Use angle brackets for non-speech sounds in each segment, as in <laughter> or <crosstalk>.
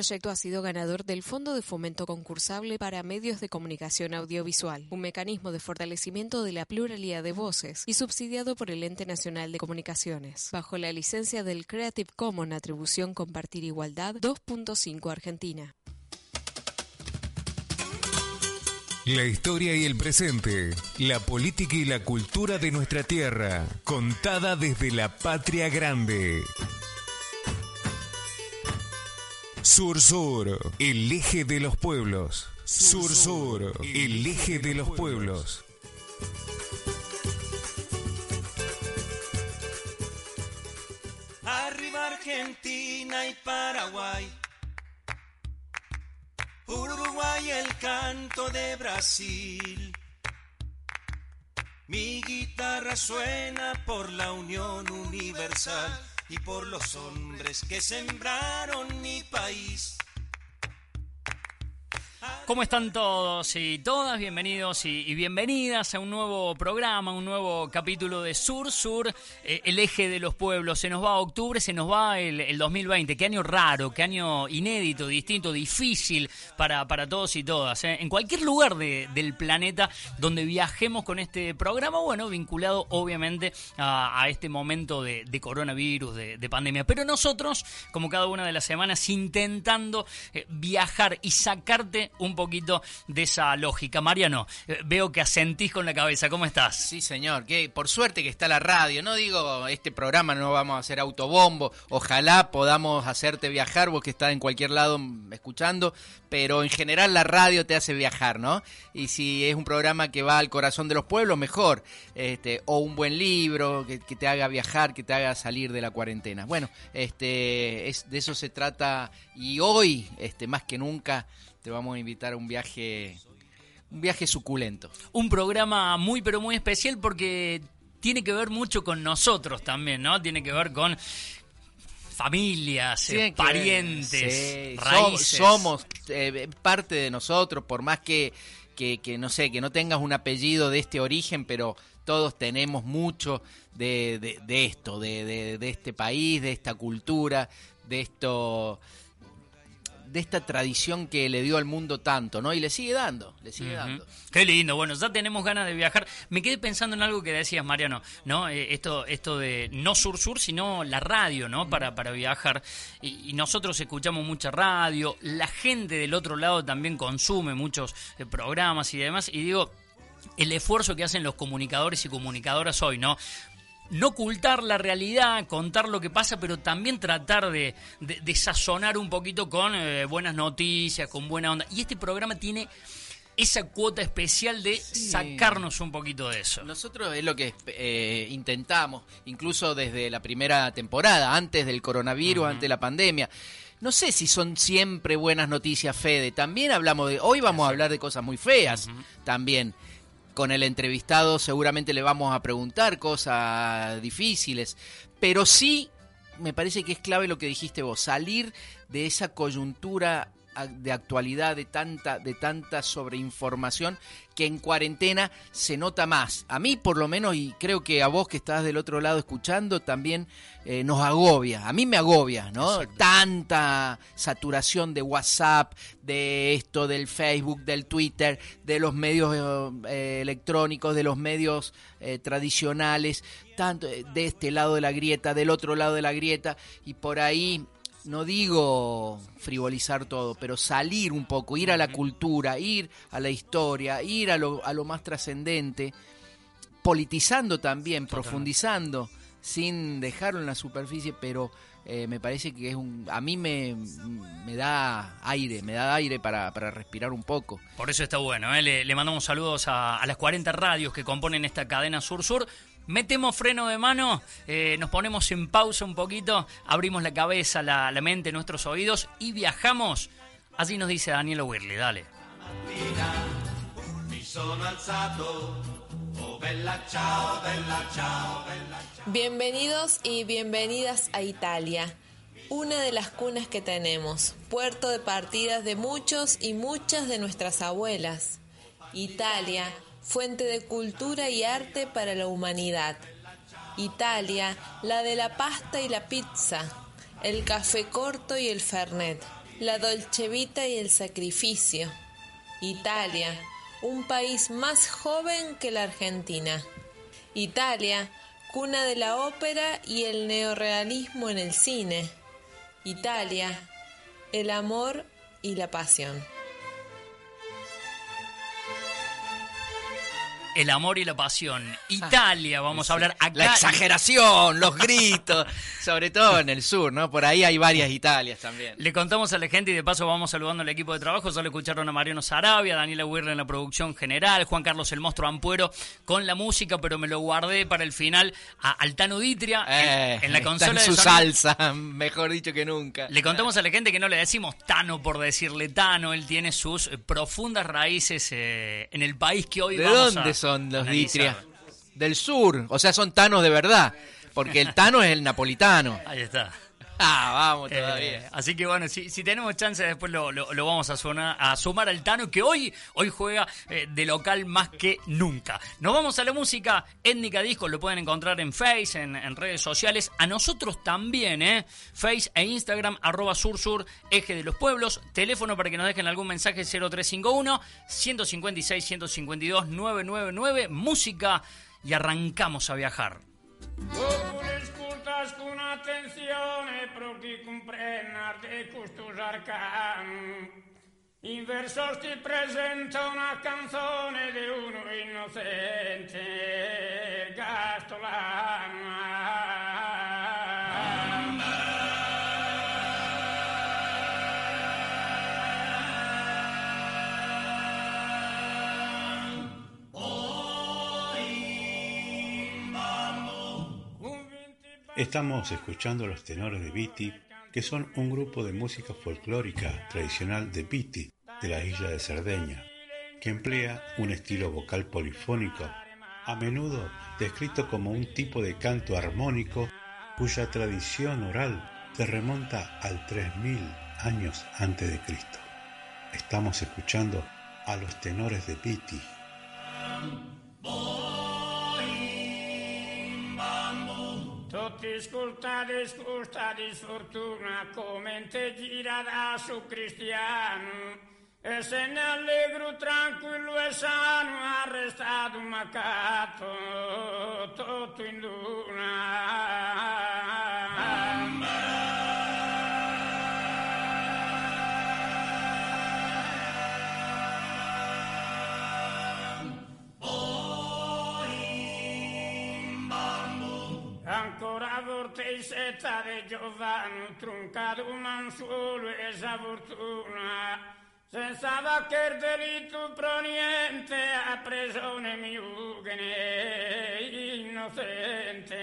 El proyecto ha sido ganador del Fondo de Fomento Concursable para Medios de Comunicación Audiovisual, un mecanismo de fortalecimiento de la pluralidad de voces y subsidiado por el Ente Nacional de Comunicaciones, bajo la licencia del Creative Commons Atribución Compartir Igualdad 2.5 Argentina. La historia y el presente, la política y la cultura de nuestra tierra, contada desde la patria grande. Sur Sur, el eje de los pueblos. Sur Sur, el eje de los pueblos. Arriba Argentina y Paraguay. Uruguay el canto de Brasil. Mi guitarra suena por la unión universal y por los hombres que sembraron mi país. ¿Cómo están todos y todas? Bienvenidos y, bienvenidas a un nuevo programa, un nuevo capítulo de Sur Sur, eh, el eje de los pueblos. Se nos va octubre, se nos va el, 2020. Qué año raro, qué año inédito, distinto, difícil para, para todos y todas. ¿eh? En cualquier lugar del planeta donde viajemos con este programa, bueno, vinculado obviamente a, este momento de, coronavirus, de, pandemia. Pero nosotros, como cada una de las semanas, intentando eh, viajar y sacarte un poquito de esa lógica. Mariano, eh, veo que asentís con la cabeza. ¿Cómo estás? Sí, señor. Que por suerte que está la radio. No digo, este programa no vamos a hacer autobombo. Ojalá podamos hacerte viajar, vos que estás en cualquier lado escuchando. Pero en general la radio te hace viajar, ¿no? Y si es un programa que va al corazón de los pueblos, mejor. Este, o un buen libro que, te haga viajar, que te haga salir de la cuarentena. Bueno, este, es, de eso se trata. Y hoy, este, más que nunca, te vamos a invitar a un viaje, un viaje suculento. Un programa muy pero muy especial porque tiene que ver mucho con nosotros también, ¿no? Tiene que ver con familias, parientes, raíces. Somos eh, parte de nosotros, por más que, que, no sé, que no tengas un apellido de este origen, pero todos tenemos mucho de, de, esto, de, de, este país, de esta cultura, de esto de esta tradición que le dio al mundo tanto, ¿no? Y le sigue dando, le sigue dando. Qué lindo, bueno, ya tenemos ganas de viajar. Me quedé pensando en algo que decías, Mariano, ¿no? Eh, esto, esto de no sur-sur, sino la radio, ¿no? Para, para viajar. Y, nosotros escuchamos mucha radio, la gente del otro lado también consume muchos eh, programas y demás. Y digo, el esfuerzo que hacen los comunicadores y comunicadoras hoy, ¿no? No ocultar la realidad, contar lo que pasa, pero también tratar de, de, sazonar un poquito con eh, buenas noticias, con buena onda. Y este programa tiene esa cuota especial de sacarnos un poquito de eso. Nosotros es lo que eh, intentamos, incluso desde la primera temporada, antes del coronavirus, antes de la pandemia. No sé si son siempre buenas noticias, Fede. También hablamos de. Hoy vamos a hablar de cosas muy feas también con el entrevistado seguramente le vamos a preguntar cosas difíciles, pero sí me parece que es clave lo que dijiste vos, salir de esa coyuntura de actualidad, de tanta, de tanta sobreinformación que en cuarentena se nota más. A mí por lo menos, y creo que a vos que estás del otro lado escuchando, también eh, nos agobia. A mí me agobia, ¿no? Tanta saturación de WhatsApp, de esto, del Facebook, del Twitter, de los medios eh, electrónicos, de los medios eh, tradicionales, tanto de este lado de la grieta, del otro lado de la grieta, y por ahí no digo frivolizar todo, pero salir un poco, ir a la cultura, ir a la historia, ir a lo, a lo más trascendente, politizando también, profundizando, sin dejarlo en la superficie, pero eh, me parece que es un a mí me, me da aire, me da aire para, para respirar un poco. Por eso está bueno, ¿eh? le, mandamos saludos a, a, las 40 radios que componen esta cadena Sur-Sur metemos freno de mano, eh, nos ponemos en pausa un poquito, abrimos la cabeza, la, mente, nuestros oídos y viajamos. Así nos dice Daniel Wirley, dale. Bienvenidos y bienvenidas a Italia, una de las cunas que tenemos, puerto de partidas de muchos y muchas de nuestras abuelas. Italia, fuente de cultura y arte para la humanidad. Italia, la de la pasta y la pizza, el café corto y el fernet. La Dolce Vita y el sacrificio. Italia, un país más joven que la Argentina. Italia, cuna de la ópera y el neorrealismo en el cine. Italia, el amor y la pasión. El amor y la pasión. Italia, vamos a hablar acá. La exageración, los <laughs> gritos, sobre todo en el sur, ¿no? Por ahí hay varias Italias también. Le contamos a la gente y de paso vamos saludando al equipo de trabajo. Solo escucharon a Mariano Sarabia, Daniela Huirle en la producción general, Juan Carlos el Monstruo Ampuero con la música, pero me lo guardé para el final a Altano Ditria Eh, en, la está consola en de su sonido. salsa, <laughs> mejor dicho que nunca. Le contamos a la gente que no le decimos Tano por decirle Tano, él tiene sus eh, profundas raíces eh, en el país que hoy ¿De vamos dónde a son los. Ditria? Del sur, o sea, son tanos de verdad, porque el tano es el napolitano. Ahí está. <laughs> Ah, vamos Eh, todavía. así que bueno, si, si tenemos chance después lo, lo- lo vamos a, sonar- a sumar al Tano que hoy, hoy juega eh, de local más que nunca. Nos vamos a la música étnica disco, lo pueden encontrar en Face, en, en redes sociales. A nosotros también, ¿eh? Face e Instagram, arroba sursur, eje de los pueblos. Teléfono para que nos dejen algún mensaje 0351 156 152 999. Música y arrancamos a viajar. Con attenzione pro chi comprenda di custos arcani. In versos ti presenta una canzone di uno innocente, Gastolano. Estamos escuchando los tenores de Viti, que son un grupo de música folclórica tradicional de Viti, de la isla de Cerdeña, que emplea un estilo vocal polifónico, a menudo descrito como un tipo de canto armónico cuya tradición oral se remonta al 3000 años antes de Cristo. Estamos escuchando a los tenores de Viti. Tutti ascoltate, ascoltate sfortuna, come te gira da su cristiano. E se ne allegro tranquillo e sano, arrestato un macato, tutto in Ancora settare Giovanni, truncato un solo e sa fortuna. Senza vaccher delitto proniente, a presone mi miugene, innocente.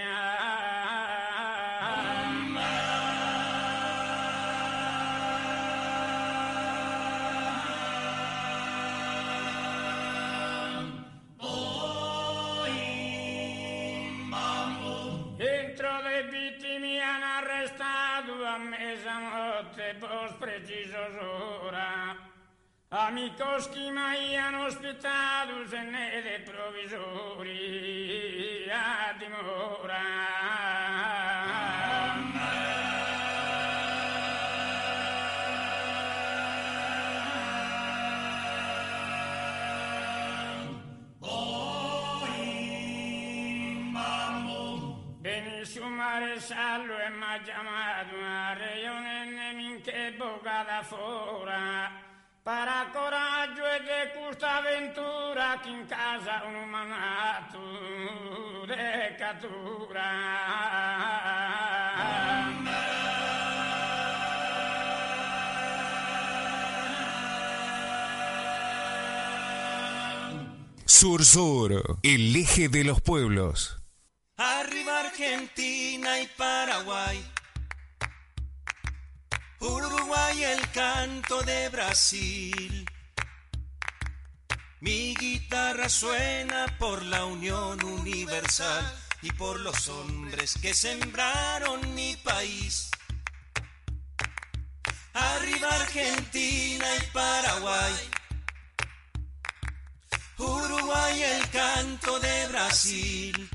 Amigos che mai hanno ospitato se ne dei provvisori. Questa avventura che in casa un umanato de cattura. Sur Sur, el eje de los pueblos. Arriba Argentina y Paraguay. Uruguay el canto de Brasil. Mi guitarra suena por la unión universal y por los hombres que sembraron mi país. Arriba Argentina y Paraguay. Uruguay el canto de Brasil.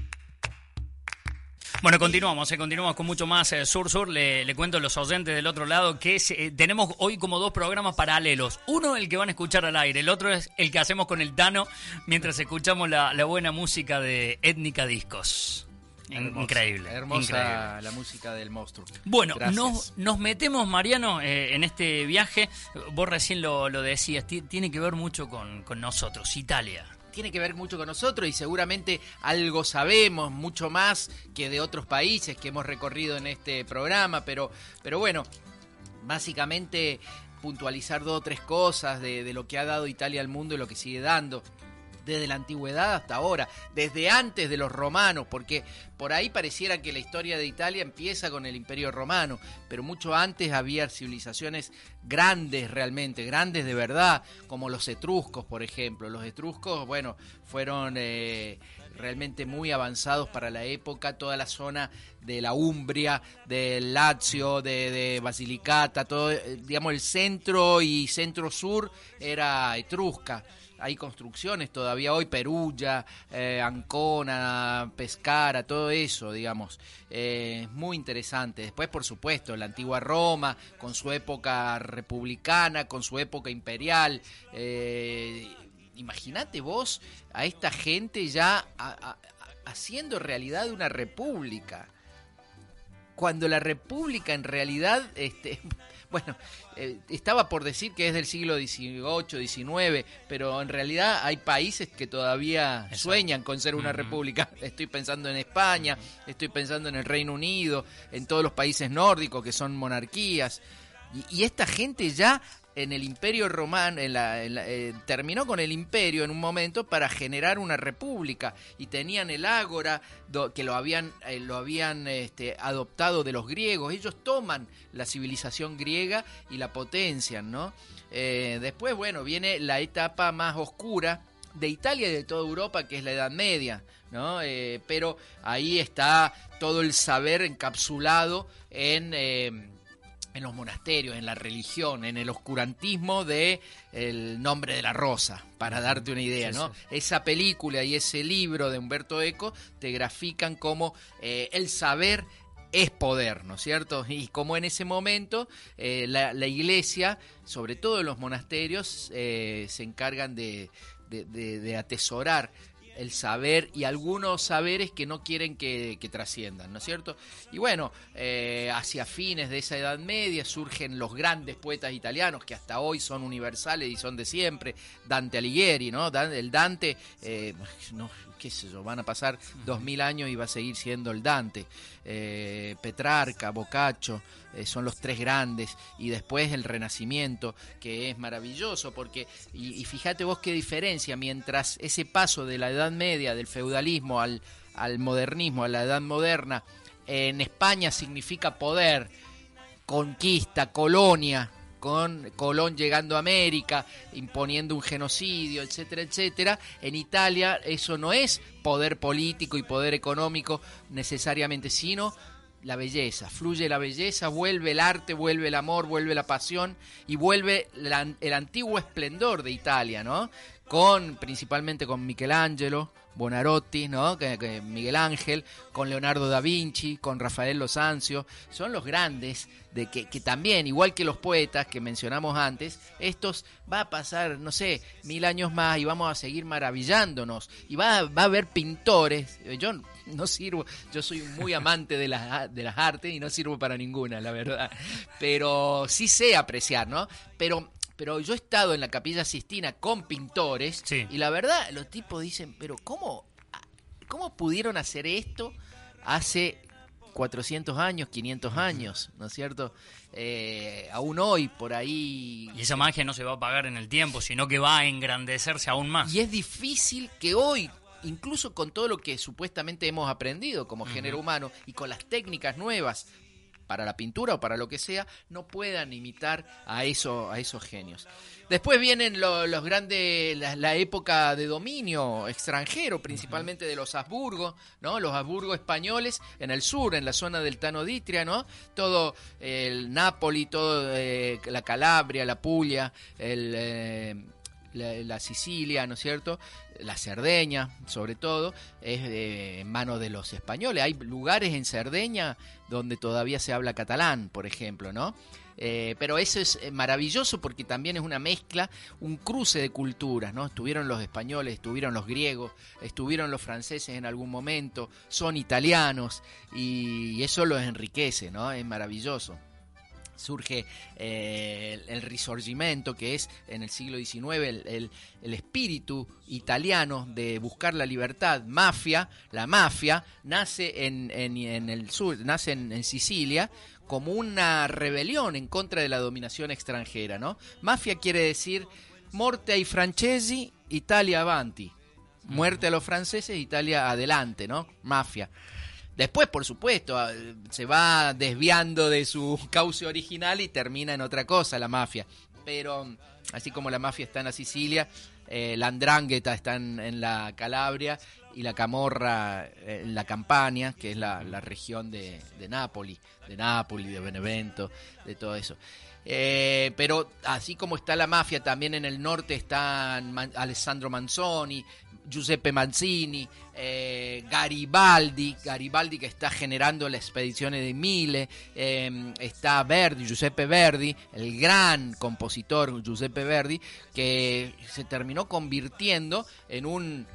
Bueno, continuamos, eh, continuamos con mucho más eh, Sur Sur. Le, le cuento a los oyentes del otro lado que es, eh, tenemos hoy como dos programas paralelos. Uno el que van a escuchar al aire, el otro es el que hacemos con el Tano mientras escuchamos la, la buena música de Étnica Discos. Hermosa, increíble. Hermosa increíble. la música del monstruo. Bueno, nos, nos metemos, Mariano, eh, en este viaje. Vos recién lo, lo decías, ti- tiene que ver mucho con, con nosotros, Italia. Tiene que ver mucho con nosotros y seguramente algo sabemos, mucho más que de otros países que hemos recorrido en este programa, pero, pero bueno, básicamente puntualizar dos o tres cosas de, de lo que ha dado Italia al mundo y lo que sigue dando. Desde la antigüedad hasta ahora, desde antes de los romanos, porque por ahí pareciera que la historia de Italia empieza con el Imperio Romano, pero mucho antes había civilizaciones grandes realmente, grandes de verdad, como los etruscos, por ejemplo. Los etruscos, bueno, fueron eh, realmente muy avanzados para la época, toda la zona de la Umbria, del Lazio, de, de Basilicata, todo, eh, digamos, el centro y centro-sur era etrusca. Hay construcciones todavía hoy, Perugia, eh, Ancona, Pescara, todo eso, digamos. Eh, muy interesante. Después, por supuesto, la antigua Roma, con su época republicana, con su época imperial. Eh, Imagínate vos a esta gente ya a- haciendo realidad una república cuando la República en realidad, este, <laughs> bueno, estaba por decir que es del siglo XVIII, XIX, pero en realidad hay países que todavía sueñan con ser una república. <laughs> Estoy pensando en España, estoy pensando en el Reino Unido, en todos los países nórdicos que son monarquías. Y, y esta gente ya en el Imperio Romano, en la- eh, terminó con el Imperio en un momento para generar una república y tenían el ágora que lo habían, eh, lo habían este, adoptado de los griegos. Ellos toman la civilización griega y la potencian, ¿no? Eh, después, bueno, viene la etapa más oscura de Italia y de toda Europa, que es la Edad Media, ¿no? Pero ahí está todo el saber encapsulado en... en los monasterios, en la religión, en el oscurantismo de El nombre de la rosa, para darte una idea, Sí, ¿no? sí. Esa película y ese libro de Humberto Eco te grafican como eh, el saber es poder, ¿no es cierto? Y como en ese momento eh, la, la iglesia, sobre todo en los monasterios, eh, se encargan de, de- de- de atesorar el saber y algunos saberes que no quieren que, que trasciendan, ¿no es cierto? Y bueno, eh, hacia fines de esa Edad Media surgen los grandes poetas italianos que hasta hoy son universales y son de siempre, Dante Alighieri, ¿no? El Dante, eh, no, qué sé yo, van a pasar dos mil años y va a seguir siendo el Dante. Eh, Petrarca, Boccaccio, eh, son los tres grandes, y después el Renacimiento, que es maravilloso, porque, y, y fíjate vos qué diferencia, mientras ese paso de la Edad Media, del feudalismo al, al modernismo, a la Edad Moderna, en España significa poder, conquista, colonia, con Colón llegando a América, imponiendo un genocidio, etcétera, etcétera. En Italia eso no es poder político y poder económico necesariamente, sino la belleza. Fluye la belleza, vuelve el arte, vuelve el amor, vuelve la pasión y vuelve el antiguo esplendor de Italia, ¿no? Con, principalmente con Michelangelo, Bonarotti, ¿no? Que- Miguel Ángel, con Leonardo da Vinci, con Rafael Losancio, son los grandes de que, que también, igual que los poetas que mencionamos antes, estos va a pasar, no sé, mil años más y vamos a seguir maravillándonos. Y va, va a haber pintores, eh, yo no sirvo, yo soy muy amante de las, de las artes y no sirvo para ninguna, la verdad. Pero sí sé apreciar, ¿no? Pero pero yo he estado en la Capilla Sistina con pintores Sí. y la verdad los tipos dicen, pero ¿cómo, cómo pudieron hacer esto hace 400 años, 500 años, ¿no es cierto? Eh, aún hoy por ahí... Y esa magia no se va a apagar en el tiempo, sino que va a engrandecerse aún más. Y es difícil que hoy, incluso con todo lo que supuestamente hemos aprendido como género humano y con las técnicas nuevas para la pintura o para lo que sea, no puedan imitar a, eso, a esos genios. Después vienen lo- los grandes, la, la época de dominio extranjero, principalmente de los Habsburgo, ¿no? Los Habsburgo españoles en el sur, en la zona del Tanoditria, ¿no? Todo el Nápoli, todo eh, la Calabria, la Puglia, el, eh, la, Sicilia, ¿no es cierto? La Cerdeña, sobre todo, es en manos de los españoles. Hay lugares en Cerdeña donde todavía se habla catalán, por ejemplo, ¿no? Eh, pero eso es eh, maravilloso porque también es una mezcla, un cruce de culturas, ¿no? Estuvieron los españoles, estuvieron los griegos, estuvieron los franceses en algún momento, son italianos y eso los enriquece, ¿no? Es maravilloso surge eh, el, Risorgimento, que es en el siglo XIX el, espíritu italiano de buscar la libertad, mafia, la mafia, nace en, el sur, nace en, Sicilia como una rebelión en contra de la dominación extranjera, ¿no? Mafia quiere decir morte ai francesi, Italia avanti. Muerte a los franceses, Italia adelante, ¿no? Mafia. Después, por supuesto, ah, se va desviando de su <laughs> cauce original y termina en otra cosa la mafia. Pero así como la mafia está en la Sicilia, eh, la andrangheta está en, la Calabria y la camorra eh, en la Campania, que es la, región de, de de Nápoli, de Benevento, de todo eso. Eh, pero así como está la mafia, también en el norte están Alessandro Manzoni, Giuseppe Manzini, eh, Garibaldi, Garibaldi que está generando las expediciones de Mille, em, está Verdi, Giuseppe Verdi, el gran compositor Giuseppe Verdi, que se terminó convirtiendo en un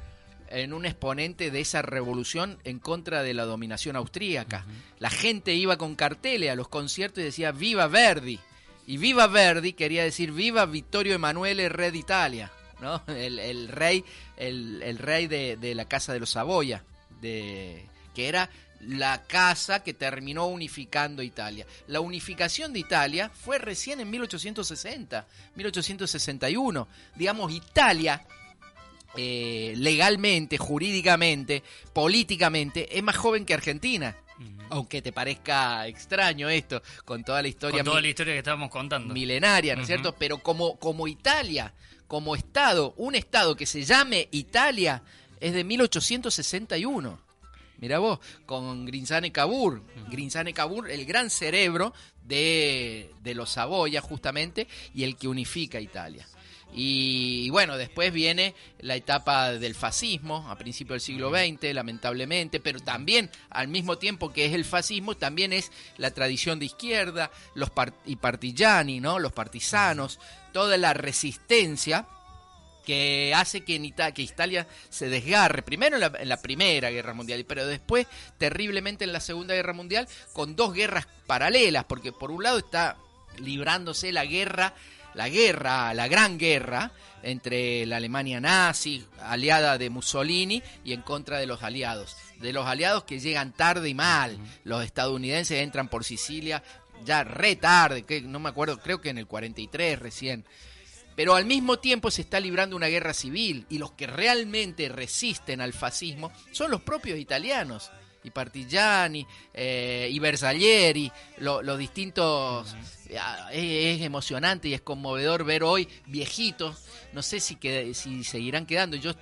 en un exponente de esa revolución en contra de la dominación austríaca. La gente iba con carteles a los conciertos y decía Viva Verdi. Y Viva Verdi quería decir Viva Vittorio Emanuele, Re de Italia. ¿No? El, rey, el, rey de, la casa de los Saboya, de, que era la casa que terminó unificando Italia. La unificación de Italia fue recién en 1860, 1861. Digamos, Italia eh, legalmente, jurídicamente, políticamente, es más joven que Argentina. Aunque te parezca extraño esto, con toda la historia. Con toda la historia que estábamos contando. Milenaria, ¿no es cierto? Pero como, como Italia como Estado, un Estado que se llame Italia, es de 1861. Mira vos, con Grinzane Cabur. Grinzane Cabur, el gran cerebro de, de los Saboya, justamente, y el que unifica Italia. Y, bueno, después viene la etapa del fascismo a principios del siglo XX, lamentablemente, pero también al mismo tiempo que es el fascismo, también es la tradición de izquierda, los y partigiani, ¿no? los partisanos, toda la resistencia que hace que, en que Italia se desgarre, primero en la, Primera Guerra Mundial, pero después terriblemente en la Segunda Guerra Mundial, con dos guerras paralelas, porque por un lado está librándose la guerra la guerra, la gran guerra entre la Alemania nazi, aliada de Mussolini, y en contra de los aliados. De los aliados que llegan tarde y mal. Los estadounidenses entran por Sicilia ya re tarde, que no me acuerdo, creo que en el 43 recién. Pero al mismo tiempo se está librando una guerra civil y los que realmente resisten al fascismo son los propios italianos y Partigiani eh, y Bersaglieri, los distintos... Es, emocionante y es conmovedor ver hoy viejitos, no sé si, si seguirán quedando. Yo,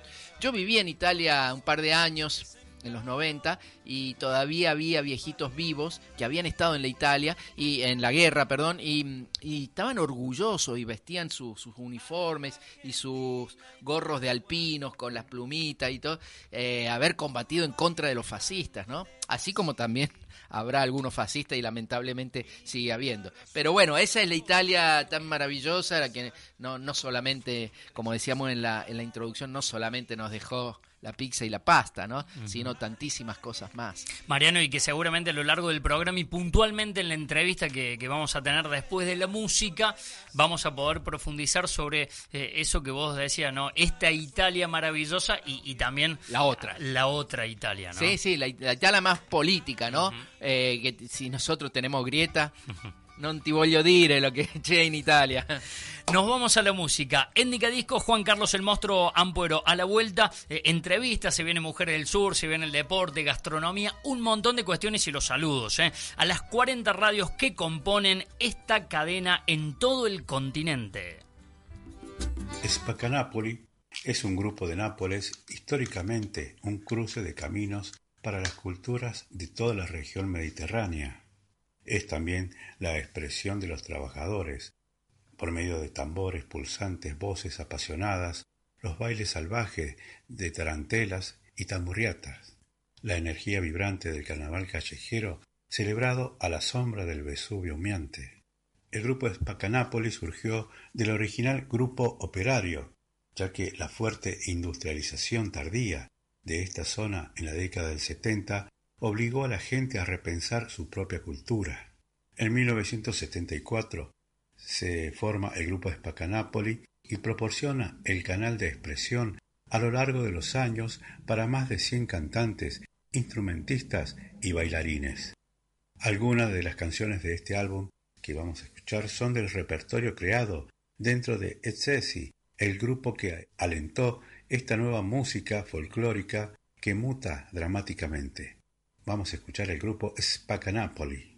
yo viví en Italia un par de años en los 90 y todavía había viejitos vivos que habían estado en la Italia y en la guerra, perdón, y, estaban orgullosos y vestían sus uniformes y sus gorros de alpinos con las plumitas y todo, eh, haber combatido en contra de los fascistas, ¿no? Así como también <laughs> habrá algunos fascistas y lamentablemente sigue habiendo. Pero bueno, esa es la Italia tan maravillosa, la que no, no solamente, como decíamos en la, en la introducción, no solamente nos dejó la pizza y la pasta, ¿no? Sino tantísimas cosas más. Mariano, y que seguramente a lo largo del programa y puntualmente en la entrevista que, vamos a tener después de la música, vamos a poder profundizar sobre eh, eso que vos decías, ¿no? Esta Italia maravillosa y, también... La otra. La otra Italia, ¿no? Sí, sí, la, Italia más política, ¿no? Eh, que si nosotros tenemos grieta... No te voglio dire lo que c'è en Italia. Nos vamos a la música. Endica Disco, Juan Carlos el Monstruo Ampuero. A la vuelta, eh, entrevistas, se viene Mujeres del Sur, se viene el deporte, gastronomía, un montón de cuestiones y los saludos. Eh. A las 40 radios que componen esta cadena en todo el continente. Spacanapoli es un grupo de Nápoles, históricamente un cruce de caminos para las culturas de toda la región mediterránea es también la expresión de los trabajadores, por medio de tambores pulsantes, voces apasionadas, los bailes salvajes de tarantelas y tamburriatas, la energía vibrante del carnaval callejero celebrado a la sombra del Vesubio humeante. El grupo Spacanápoli surgió del original grupo operario, ya que la fuerte industrialización tardía de esta zona en la década del 70 obligó a la gente a repensar su propia cultura. En 1974 se forma el grupo Spacanápoli y proporciona el canal de expresión a lo largo de los años para más de 100 cantantes, instrumentistas y bailarines. Algunas de las canciones de este álbum que vamos a escuchar son del repertorio creado dentro de Etzesi, el grupo que alentó esta nueva música folclórica que muta dramáticamente. Vamos a escuchar el grupo Spacanapoli.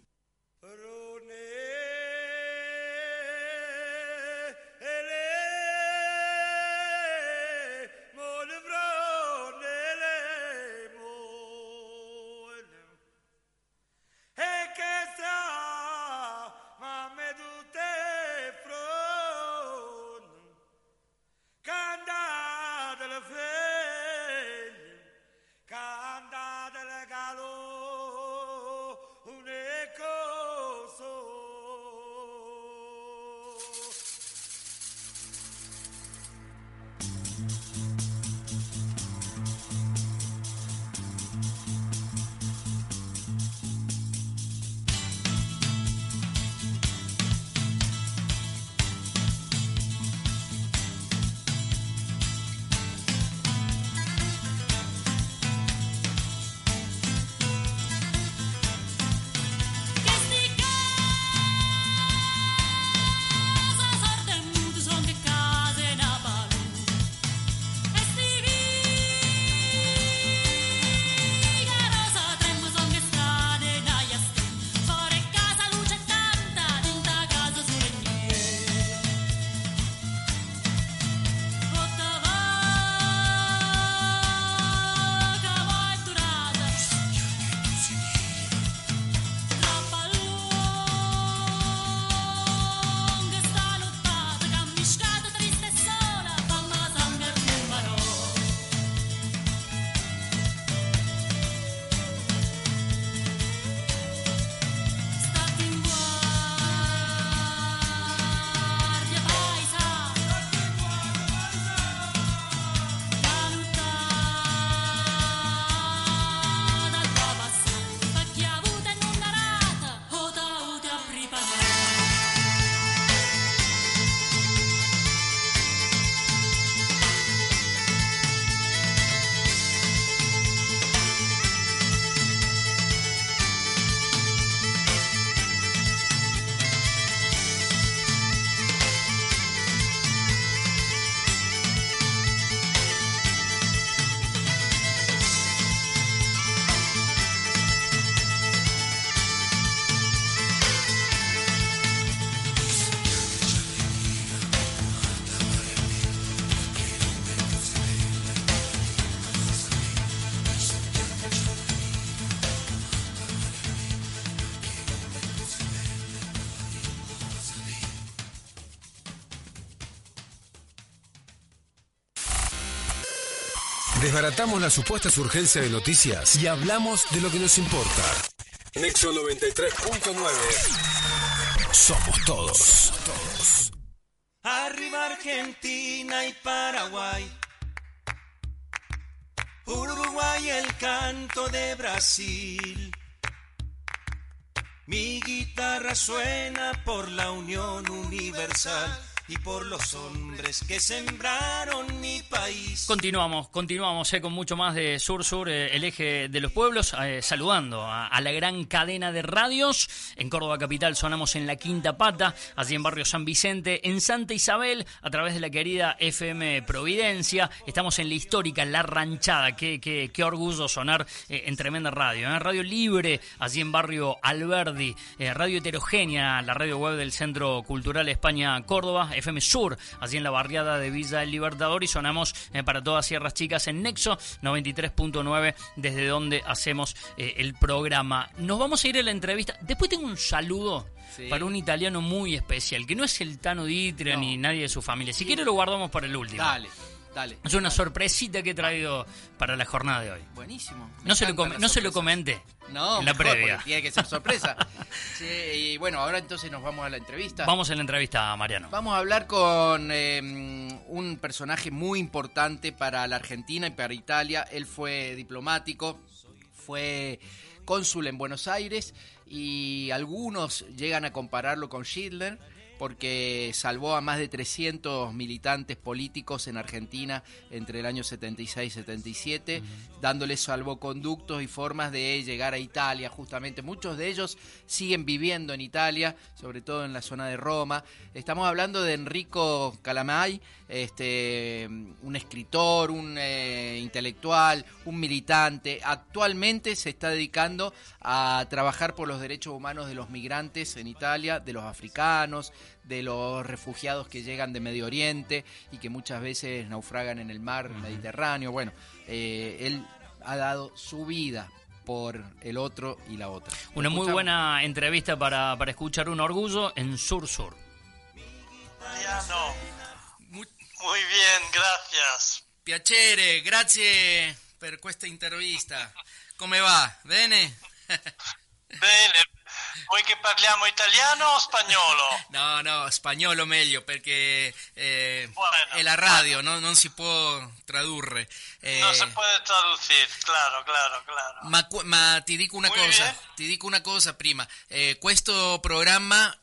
Desbaratamos las supuestas urgencias de noticias y hablamos de lo que nos importa. Nexo 93.9. Somos todos. todos. Arriba Argentina y Paraguay. Uruguay el canto de Brasil. Mi guitarra suena por la unión universal y por los hombres que sembraron mi país. Continuamos, continuamos eh, con mucho más de Sur Sur, eh, el eje de los pueblos, eh, saludando a, la gran cadena de radios. En Córdoba Capital sonamos en la Quinta Pata, allí en Barrio San Vicente, en Santa Isabel, a través de la querida FM Providencia. Estamos en la histórica La Ranchada, qué, qué, qué orgullo sonar en tremenda radio. Radio Libre, allí en Barrio Alberdi, radio heterogénea, la radio web del Centro Cultural España Córdoba FM Sur, allí en la barriada de Villa El Libertador y sonamos eh, para todas Sierras Chicas en Nexo 93.9 desde donde hacemos eh, el programa. Nos vamos a ir a la entrevista. Después tengo un saludo para un italiano muy especial, que no es el Tano Ditria ni nadie de su familia. Si quiere lo guardamos para el último. Dale. Dale, es una sorpresita que he traído para la jornada de hoy. Buenísimo. No se, lo no se lo comenté. No, en la previa. Tiene que ser sorpresa. <laughs> y bueno, ahora entonces nos vamos a la entrevista. Vamos a la entrevista, Mariano. Vamos a hablar con em, un personaje muy importante para la Argentina y para Italia. Él fue diplomático, fue cónsul en Buenos Aires y algunos llegan a compararlo con Schindler porque salvó a más de 300 militantes políticos en Argentina entre el año 76 y 77, dándoles salvoconductos y formas de llegar a Italia, justamente. Muchos de ellos siguen viviendo en Italia, sobre todo en la zona de Roma. Estamos hablando de Enrico Calamay, este, un escritor, un eh, intelectual, un militante. Actualmente se está dedicando a trabajar por los derechos humanos de los migrantes en Italia, de los africanos, de los refugiados que llegan de Medio Oriente y que muchas veces naufragan en el mar Mediterráneo. Bueno, eh, él ha dado su vida por el otro y la otra. Una muy buena entrevista para, para escuchar un orgullo en Sur Sur. Muy, bien, gracias. Piacere, grazie per questa intervista. Come va? Bene? Bene, Vuoi che parliamo italiano o spagnolo? <laughs> No, no, spagnolo meglio perché eh, bueno, è la radio, no? non si può tradurre. Eh, non si può tradurre, claro, claro, claro. Ma, ma ti dico una cosa, ti dico una cosa prima. Eh, questo programma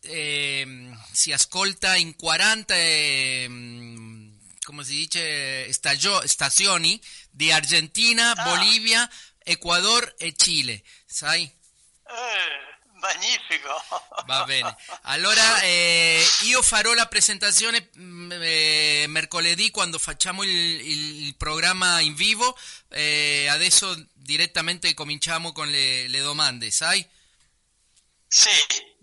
eh, si ascolta in 40 eh, come si dice stagio, stazioni di Argentina, ah. Bolivia, Ecuador e Cile, sai? Eh. Magnifico. Va bene. Allora eh, io farò la presentazione mm, eh, mercoledì quando facciamo il, il, programma in vivo. Eh, adesso direttamente cominciamo con le, le domande, sai? Sì.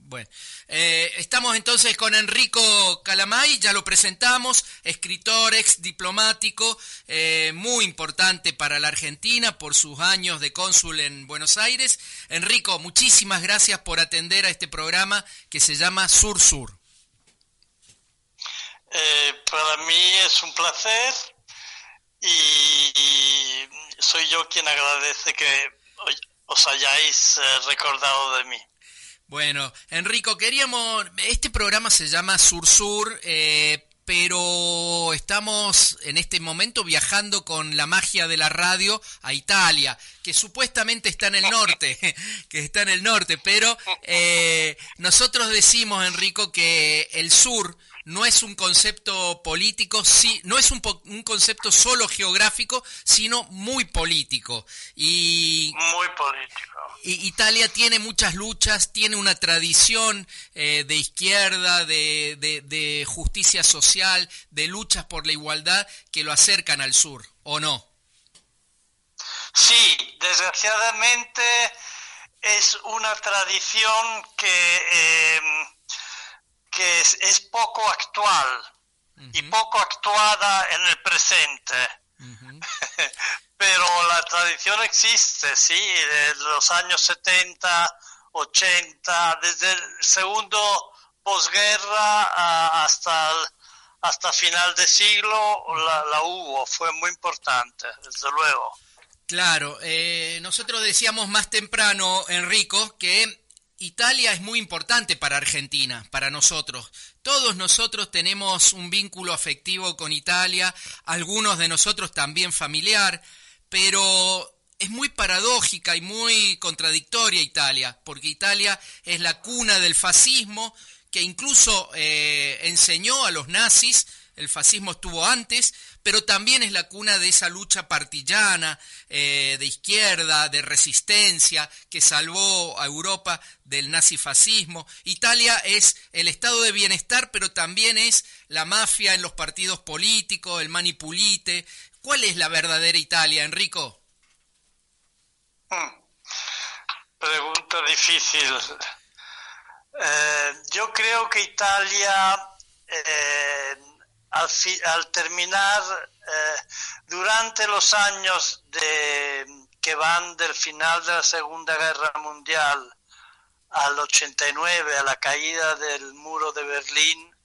Bueno, eh, estamos entonces con Enrico Calamay, ya lo presentamos, escritor, ex diplomático, eh, muy importante para la Argentina por sus años de cónsul en Buenos Aires. Enrico, muchísimas gracias por atender a este programa que se llama Sur Sur. Eh, para mí es un placer y soy yo quien agradece que os hayáis recordado de mí. Bueno, Enrico, queríamos, este programa se llama Sur Sur, eh, pero estamos en este momento viajando con la magia de la radio a Italia, que supuestamente está en el norte, <laughs> que está en el norte, pero eh, nosotros decimos, Enrico, que el sur no es un concepto político, sí, no es un, un, concepto solo geográfico, sino muy político. Y, muy político. Italia tiene muchas luchas, tiene una tradición eh, de izquierda, de, de, de justicia social, de luchas por la igualdad que lo acercan al sur, ¿o no? Sí, desgraciadamente es una tradición que... Eh, que es, es poco actual uh -huh. y poco actuada en el presente. -huh. <laughs> Pero la tradición existe, sí, de los años 70, 80, desde el segundo posguerra hasta el, hasta final de siglo la, la, hubo, fue muy importante, desde luego. Claro, eh, nosotros decíamos más temprano, Enrico, que Italia es muy importante para Argentina, para nosotros. Todos nosotros tenemos un vínculo afectivo con Italia, algunos de nosotros también familiar, pero es muy paradójica y muy contradictoria Italia, porque Italia es la cuna del fascismo que incluso eh, enseñó a los nazis el fascismo estuvo antes, pero también es la cuna de esa lucha partillana, eh, de izquierda, de resistencia, que salvó a Europa del nazifascismo. Italia es el estado de bienestar, pero también es la mafia en los partidos políticos, el manipulite. ¿Cuál es la verdadera Italia, Enrico? Hmm. Pregunta difícil. Eh, yo creo que Italia al, terminar, durante los años que van del final de la Segunda Guerra Mundial al 89, a la caída del muro de Berlín,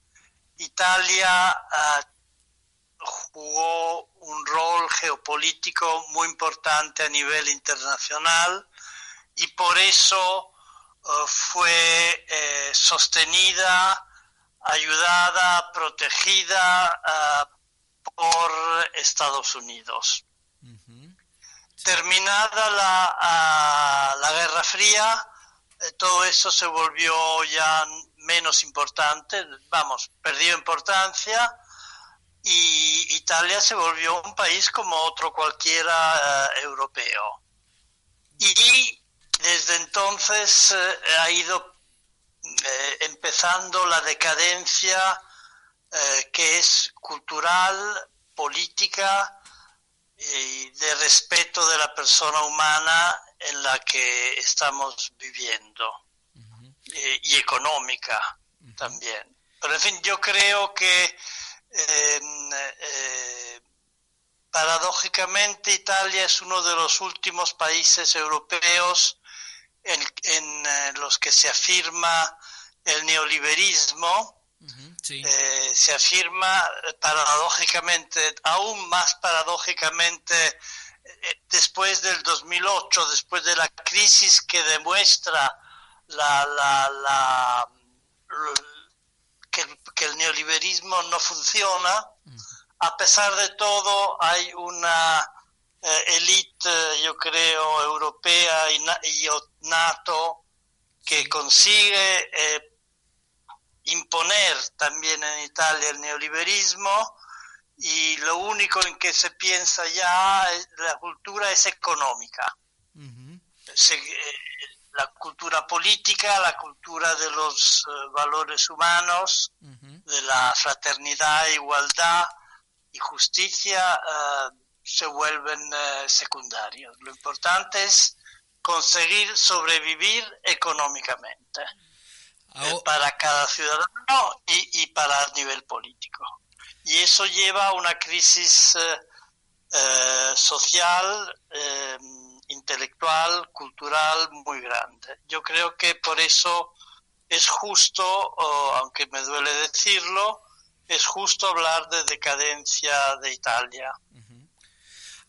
Italia jugó un rol geopolítico muy importante a nivel internacional y por eso eh, fue eh, sostenida, ayudada, protegida eh, por Estados Unidos. Terminada la, la, Guerra Fría, todo eso se volvió ya menos importante, vamos, perdió importancia y Italia se volvió un país como otro cualquiera eh, europeo. Y desde entonces eh, ha ido eh, empezando la decadencia que es cultural, política y de respeto de la persona humana en la que estamos viviendo. Y económica también. Pero en fin, yo creo que eh, paradójicamente Italia es uno de los últimos países europeos en, eh, los que se afirma el neoliberismo, eh, se afirma paradójicamente, aún más paradójicamente, después del 2008, después de la crisis que demuestra la, la, la que, el neoliberismo no funciona. A pesar de todo, hay una eh, élite, yo creo, europea y, NATO que consigue eh, imponer también en Italia el neoliberismo y lo único en que se piensa ya, es, la cultura es económica. La cultura política, la cultura de los eh, valores humanos, de la fraternidad, igualdad y justicia eh, se vuelven eh, secundarios. Lo importante es conseguir sobrevivir económicamente para cada ciudadano y, y, para el nivel político. Y eso lleva a una crisis social intelectual, cultural muy grande. Yo creo que por eso es justo, aunque me duele decirlo, es justo hablar de decadencia de Italia.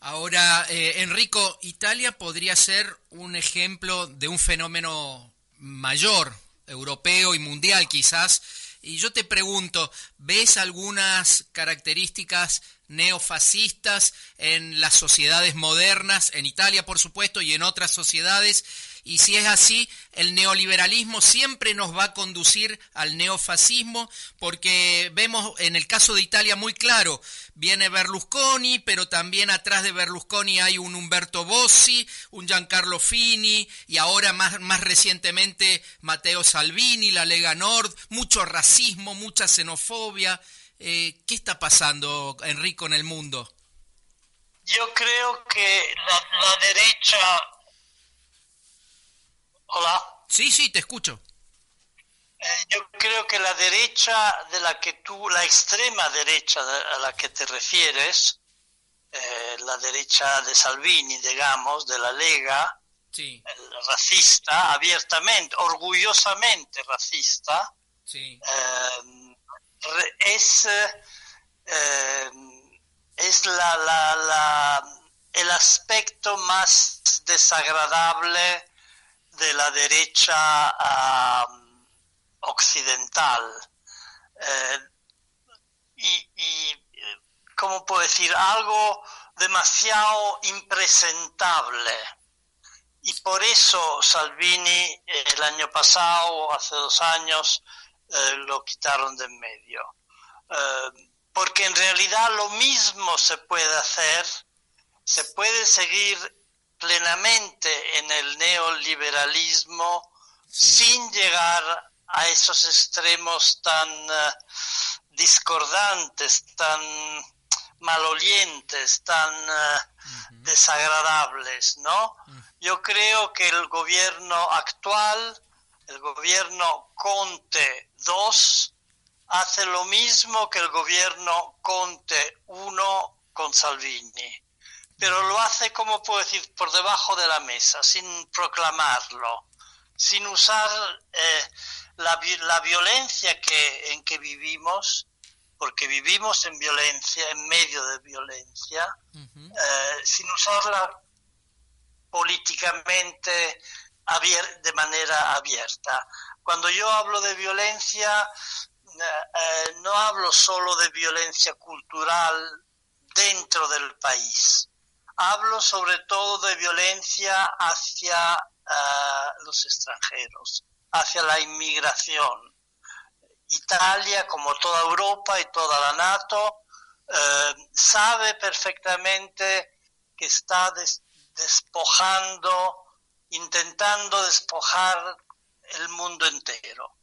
Ahora, eh, Enrico, Italia podría ser un ejemplo de un fenómeno mayor, europeo y mundial quizás. Y yo te pregunto, ¿ves algunas características neofascistas en las sociedades modernas, en Italia por supuesto y en otras sociedades, y si es así, el neoliberalismo siempre nos va a conducir al neofascismo, porque vemos en el caso de Italia muy claro, viene Berlusconi, pero también atrás de Berlusconi hay un Umberto Bossi, un Giancarlo Fini, y ahora más, más recientemente Matteo Salvini, la Lega Nord, mucho racismo, mucha xenofobia. Eh, ¿Qué está pasando, Enrico, en el mundo? Yo creo que la, derecha... Hola. Sí, sí, te escucho. Eh, yo creo que la derecha de la que tú, la extrema derecha a la que te refieres, eh, la derecha de Salvini, digamos, de la Lega, racista, abiertamente, orgullosamente racista, sí es, eh, es la, la, el aspecto más desagradable de la derecha occidental. Eh, y, y, ¿cómo puedo decir? Algo demasiado impresentable. Y por eso Salvini el año pasado, hace dos años, eh, lo quitaron de en medio. Eh, porque en realidad lo mismo se puede hacer, se puede seguir plenamente en el neoliberalismo sin llegar a esos extremos tan eh, discordantes, tan malolientes, tan desagradables, ¿no? Yo creo que el gobierno actual el gobierno Conte II hace lo mismo que el gobierno Conte 1 con Salvini, pero lo hace, como puedo decir, por debajo de la mesa, sin proclamarlo, sin usar eh, la, la, violencia que, en que vivimos, porque vivimos en violencia, en medio de violencia, eh, sin usarla políticamente de manera abierta. Cuando yo hablo de violencia, eh, no hablo solo de violencia cultural dentro del país, hablo sobre todo de violencia hacia eh, los extranjeros, hacia la inmigración. Italia, como toda Europa y toda la NATO, eh, sabe perfectamente que está despojando, intentando despojar el mundo entero.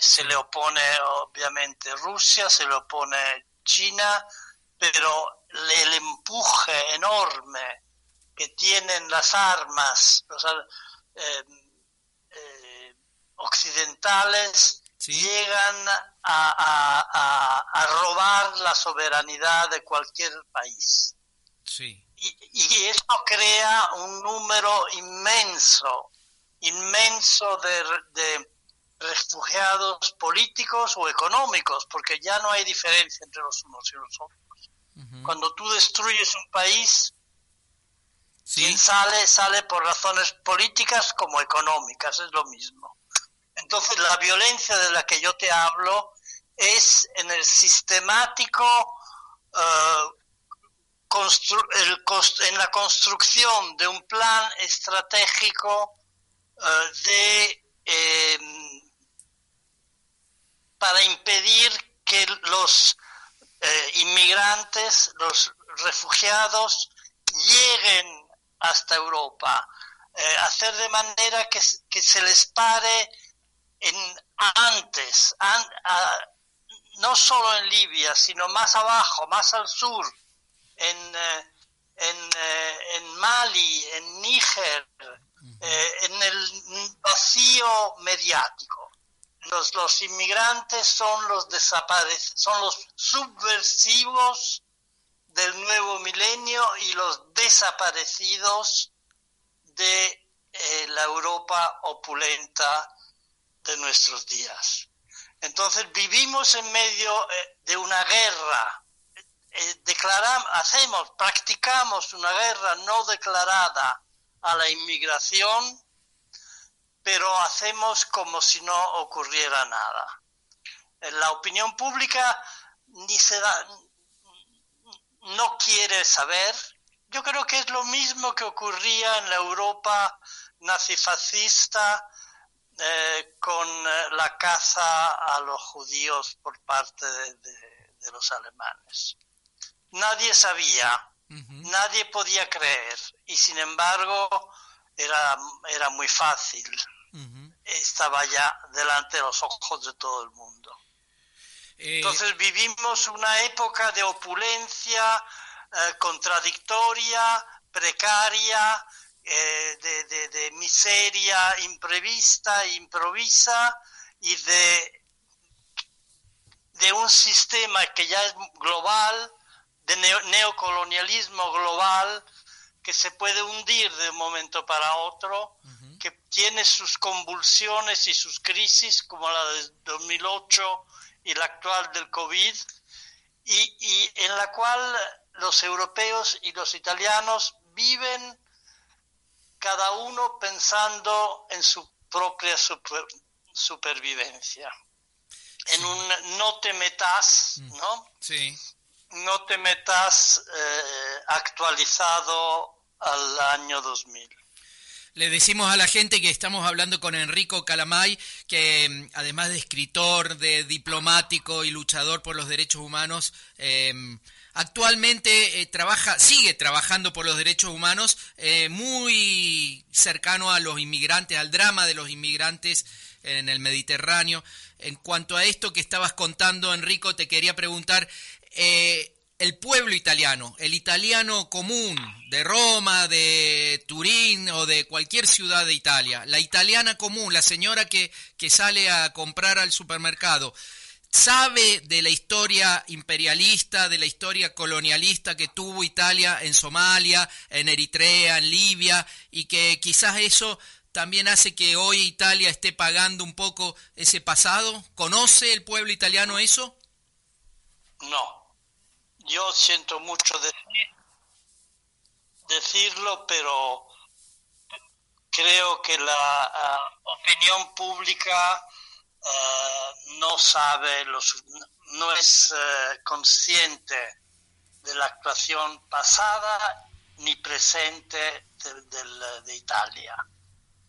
Se le opone obviamente Rusia, se le opone China, pero el empuje enorme que tienen las armas eh, eh, occidentales llegan a, robar la soberanidad de cualquier país. Y, eso crea un número inmenso, inmenso de refugiados políticos o económicos, porque ya no hay diferencia entre los unos y los otros. Cuando tú destruyes un país, quien sale, sale por razones políticas como económicas, es lo mismo. Entonces la violencia de la que yo te hablo es en el sistemático, eh, en la construcción de un plan estratégico eh, de eh, para impedir que los eh, inmigrantes, los refugiados, lleguen hasta Europa, eh, hacer de manera que, se les pare en, antes, no solo en Libia, sino más abajo, más al sur, en, eh, en Mali, en Níger, en el vacío mediático los, inmigrantes son los son los subversivos del nuevo milenio y los desaparecidos de eh, la Europa opulenta de nuestros días. Entonces vivimos en medio eh, de una guerra, eh, declaramos, hacemos, practicamos una guerra no declarada a la inmigración pero hacemos como si no ocurriera nada. La opinión pública ni se da, no quiere saber. Yo creo que es lo mismo que ocurría en la Europa nazifascista eh, con eh, la caza a los judíos por parte de, los alemanes. Nadie sabía, nadie podía creer y sin embargo era, era muy fácil estaba ya delante de los ojos de todo el mundo. Eh, Entonces vivimos una época de opulencia eh, contradictoria, precaria, eh, de, miseria imprevista, improvisa y de, de un sistema que ya es global, de neocolonialismo global, que se puede hundir de un momento para otro que tiene sus convulsiones y sus crisis, como la de 2008 y la actual del COVID, y, en la cual los europeos y los italianos viven cada uno pensando en su propia supervivencia. En un no te metas, mm. ¿no? Sí. No te metas eh, actualizado al año 2000. Le decimos a la gente que estamos hablando con Enrico Calamay, que mm, además de escritor, de diplomático y luchador por los derechos humanos, em, actualmente eh, trabaja, sigue trabajando por los derechos humanos, eh, muy cercano a los inmigrantes, al drama de los inmigrantes en el Mediterráneo. En cuanto a esto que estabas contando, Enrico, te quería preguntar, eh, el pueblo italiano, el italiano común de Roma, de Turín o de cualquier ciudad de Italia, la italiana común, la señora que, que sale a comprar al supermercado, sabe de la historia imperialista, de la historia colonialista que tuvo Italia en Somalia, en Eritrea, en Libia, y que quizás eso también hace que hoy Italia esté pagando un poco ese pasado. ¿Conoce el pueblo italiano eso? No, yo siento mucho decirlo, pero creo que la ah, opinión pública ah, no sabe, los, no es eh, consciente de la actuación pasada ni presente de, Italia.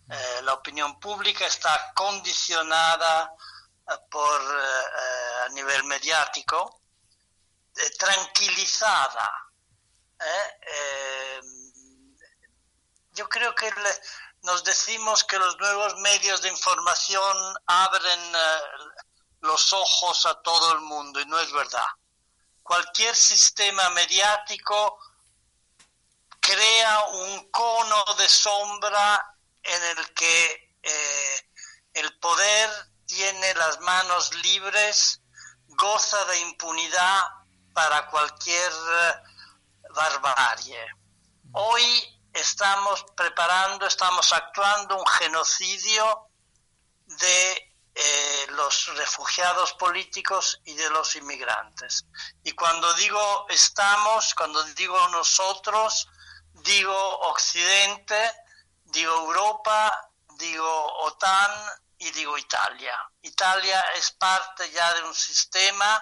Eh, la opinión pública está condicionada eh, por a nivel mediático tranquilizada. ¿eh? Eh, yo creo que nos decimos que los nuevos medios de información abren eh, los ojos a todo el mundo y no es verdad. Cualquier sistema mediático crea un cono de sombra en el que el poder tiene las manos libres, goza de impunidad para cualquier eh, barbarie. Hoy estamos preparando, estamos actuando un genocidio de eh, los refugiados políticos y de los inmigrantes. Y cuando digo estamos, cuando digo nosotros, digo Occidente, digo Europa, digo OTAN y digo Italia. Italia es parte ya de un sistema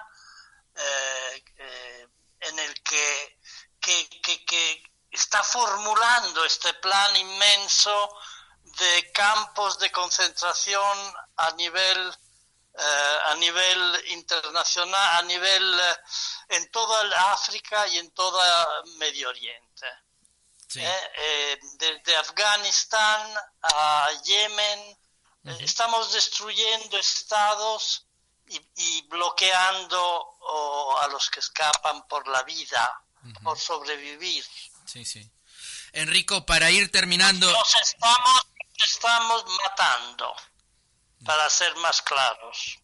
eh, eh, en el que, que, está formulando este plan inmenso de campos de concentración a nivel eh, a nivel internacional, a nivel en toda el África y en todo Medio Oriente. desde Afganistán a Yemen, estamos destruyendo estados y, bloqueando a los que escapan por la vida, por sobrevivir. Sí, sí. Enrico, para ir terminando... Nos estamos, estamos matando, para ser más claros.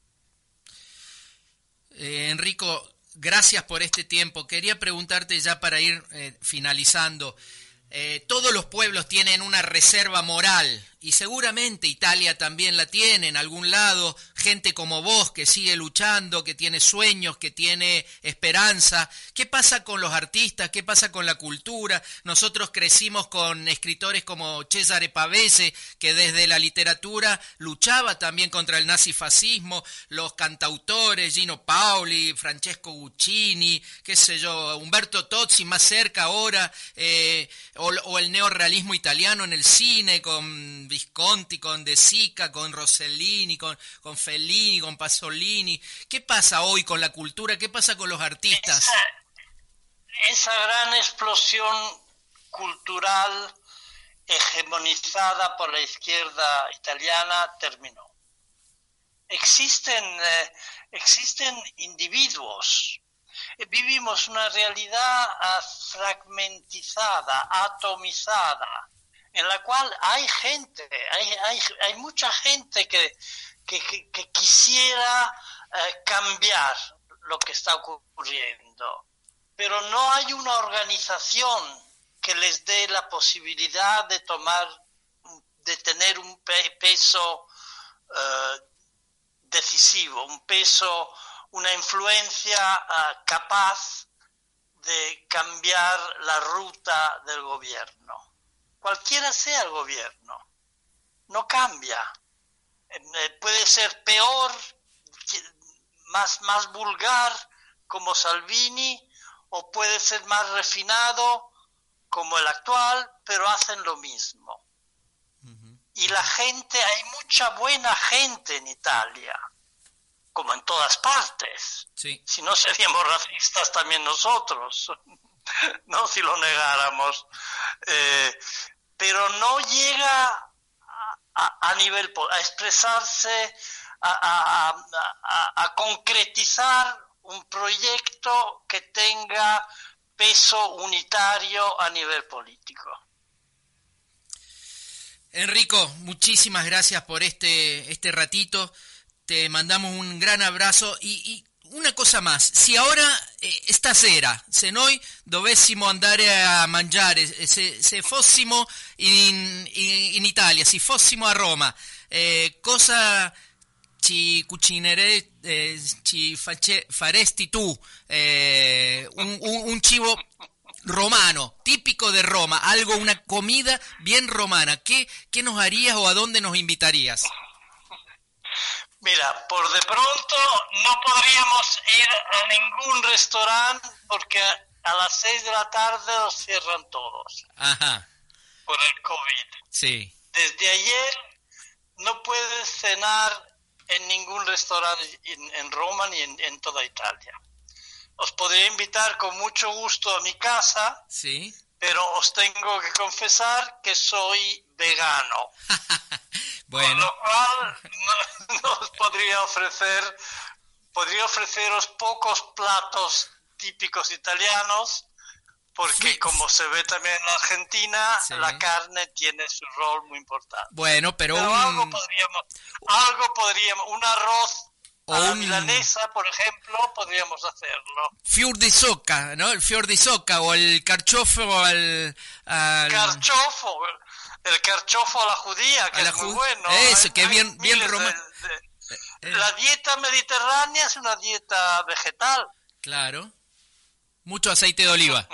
Eh, Enrico, gracias por este tiempo. Quería preguntarte ya para ir eh, finalizando. Eh, todos los pueblos tienen una reserva moral y seguramente Italia también la tiene en algún lado, gente como vos que sigue luchando, que tiene sueños, que tiene esperanza. ¿Qué pasa con los artistas? ¿Qué pasa con la cultura? Nosotros crecimos con escritores como Cesare Pavese, que desde la literatura luchaba también contra el nazifascismo, los cantautores Gino Paoli, Francesco Guccini, qué sé yo, Humberto Tozzi más cerca ahora, eh, o, o el neorrealismo italiano en el cine con Visconti, con De Sica, con Rossellini, con, con Fellini, con Pasolini. ¿Qué pasa hoy con la cultura? ¿Qué pasa con los artistas? Esa, gran explosión cultural hegemonizada por la izquierda italiana terminó. Existen, eh, existen individuos vivimos una realidad fragmentizada, atomizada, en la cual hay gente, hay, hay, hay mucha gente que, quisiera eh, cambiar lo que está ocurriendo, pero no hay una organización que les dé la posibilidad de tomar, de tener un peso eh, decisivo, un peso, una influencia eh, capaz de cambiar la ruta del gobierno cualquiera sea el gobierno, no cambia. Eh, puede ser peor, más, más vulgar como Salvini, o puede ser más refinado como el actual, pero hacen lo mismo. Y la gente, hay mucha buena gente en Italia, como en todas partes. Si no seríamos racistas también nosotros, <laughs> no si lo negáramos. Eh, pero no llega a, nivel, a expresarse, a, concretizar un proyecto que tenga peso unitario a nivel político. Enrico, muchísimas gracias por este, este ratito. te mandamos un gran abrazo y, una cosa más, si ahora eh, esta sera, se noi dovessimo andare a mangiare, se, se fossimo in, in, Italia, se fossimo a Roma, eh, cosa ci cucinerei, eh, ci faresti tu eh, un, un, un cibo romano, típico de Roma, algo, una comida bien romana. ¿Qué, qué nos harías o a dónde nos invitarías? Mira, por de pronto no podríamos ir a ningún restaurante porque a las seis de la tarde los cierran todos. Ajá. Por el COVID. Sí. Desde ayer no puedes cenar en ningún restaurante en, Roma ni en, toda Italia. Os podría invitar con mucho gusto a mi casa. Sí. Pero os tengo que confesar que soy vegano. <laughs> bueno. Con lo cual no, os podría ofrecer, podría ofreceros pocos platos típicos italianos, porque como se ve también en Argentina, la carne tiene su rol muy importante. Bueno, pero, algo podríamos, algo podríamos, un arroz o a milanesa, por ejemplo, podríamos hacerlo. Fior di soca, ¿no? El fior di soca o el carchofo al... al... Carchofo, el carchofo a la judía, que es muy bueno. Eso, que es bien, bien romano. Eh, eh. La dieta mediterránea es una dieta vegetal. Claro. Mucho aceite de oliva.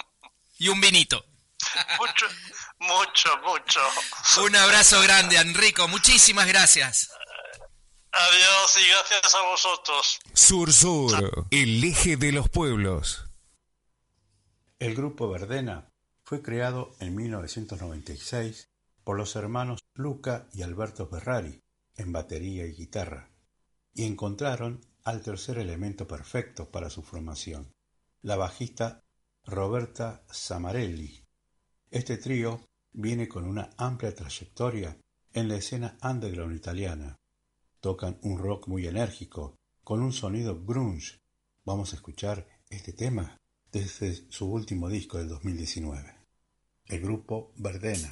y un vinito. <laughs> mucho, mucho, mucho. Un abrazo grande, Enrico. Muchísimas gracias. Adiós y gracias a vosotros. Sur Sur, el eje de los pueblos. El grupo Verdena fue creado en 1996 por los hermanos Luca y Alberto Ferrari en batería y guitarra, y encontraron al tercer elemento perfecto para su formación, la bajista Roberta Samarelli. Este trío viene con una amplia trayectoria en la escena underground italiana, tocan un rock muy enérgico, con un sonido grunge. Vamos a escuchar este tema desde su último disco del 2019. El grupo Verdena.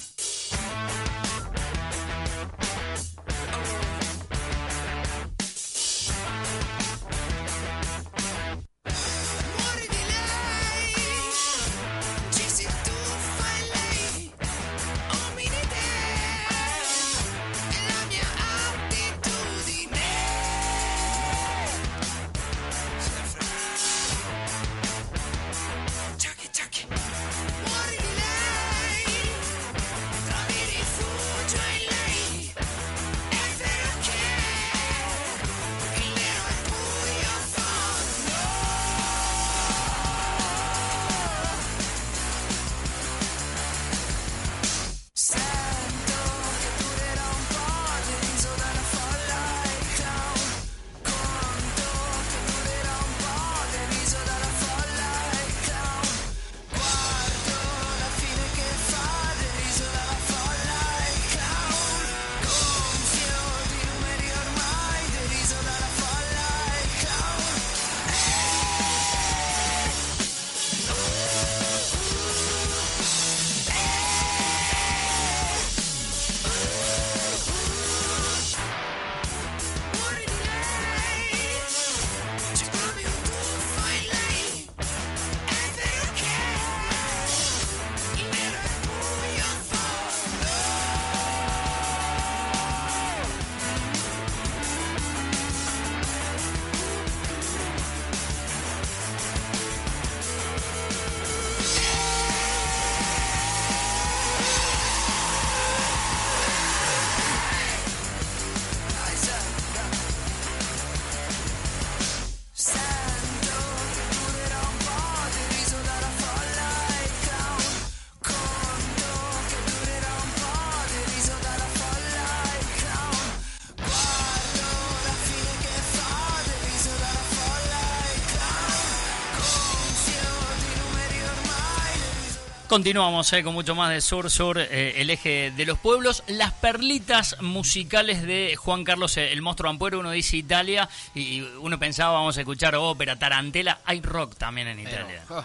Continuamos eh, con mucho más de Sur Sur, eh, el eje de los pueblos. Las perlitas musicales de Juan Carlos eh, el Monstruo Ampuero. Uno dice Italia y uno pensaba vamos a escuchar ópera, tarantela. Hay rock también en Italia. Oh,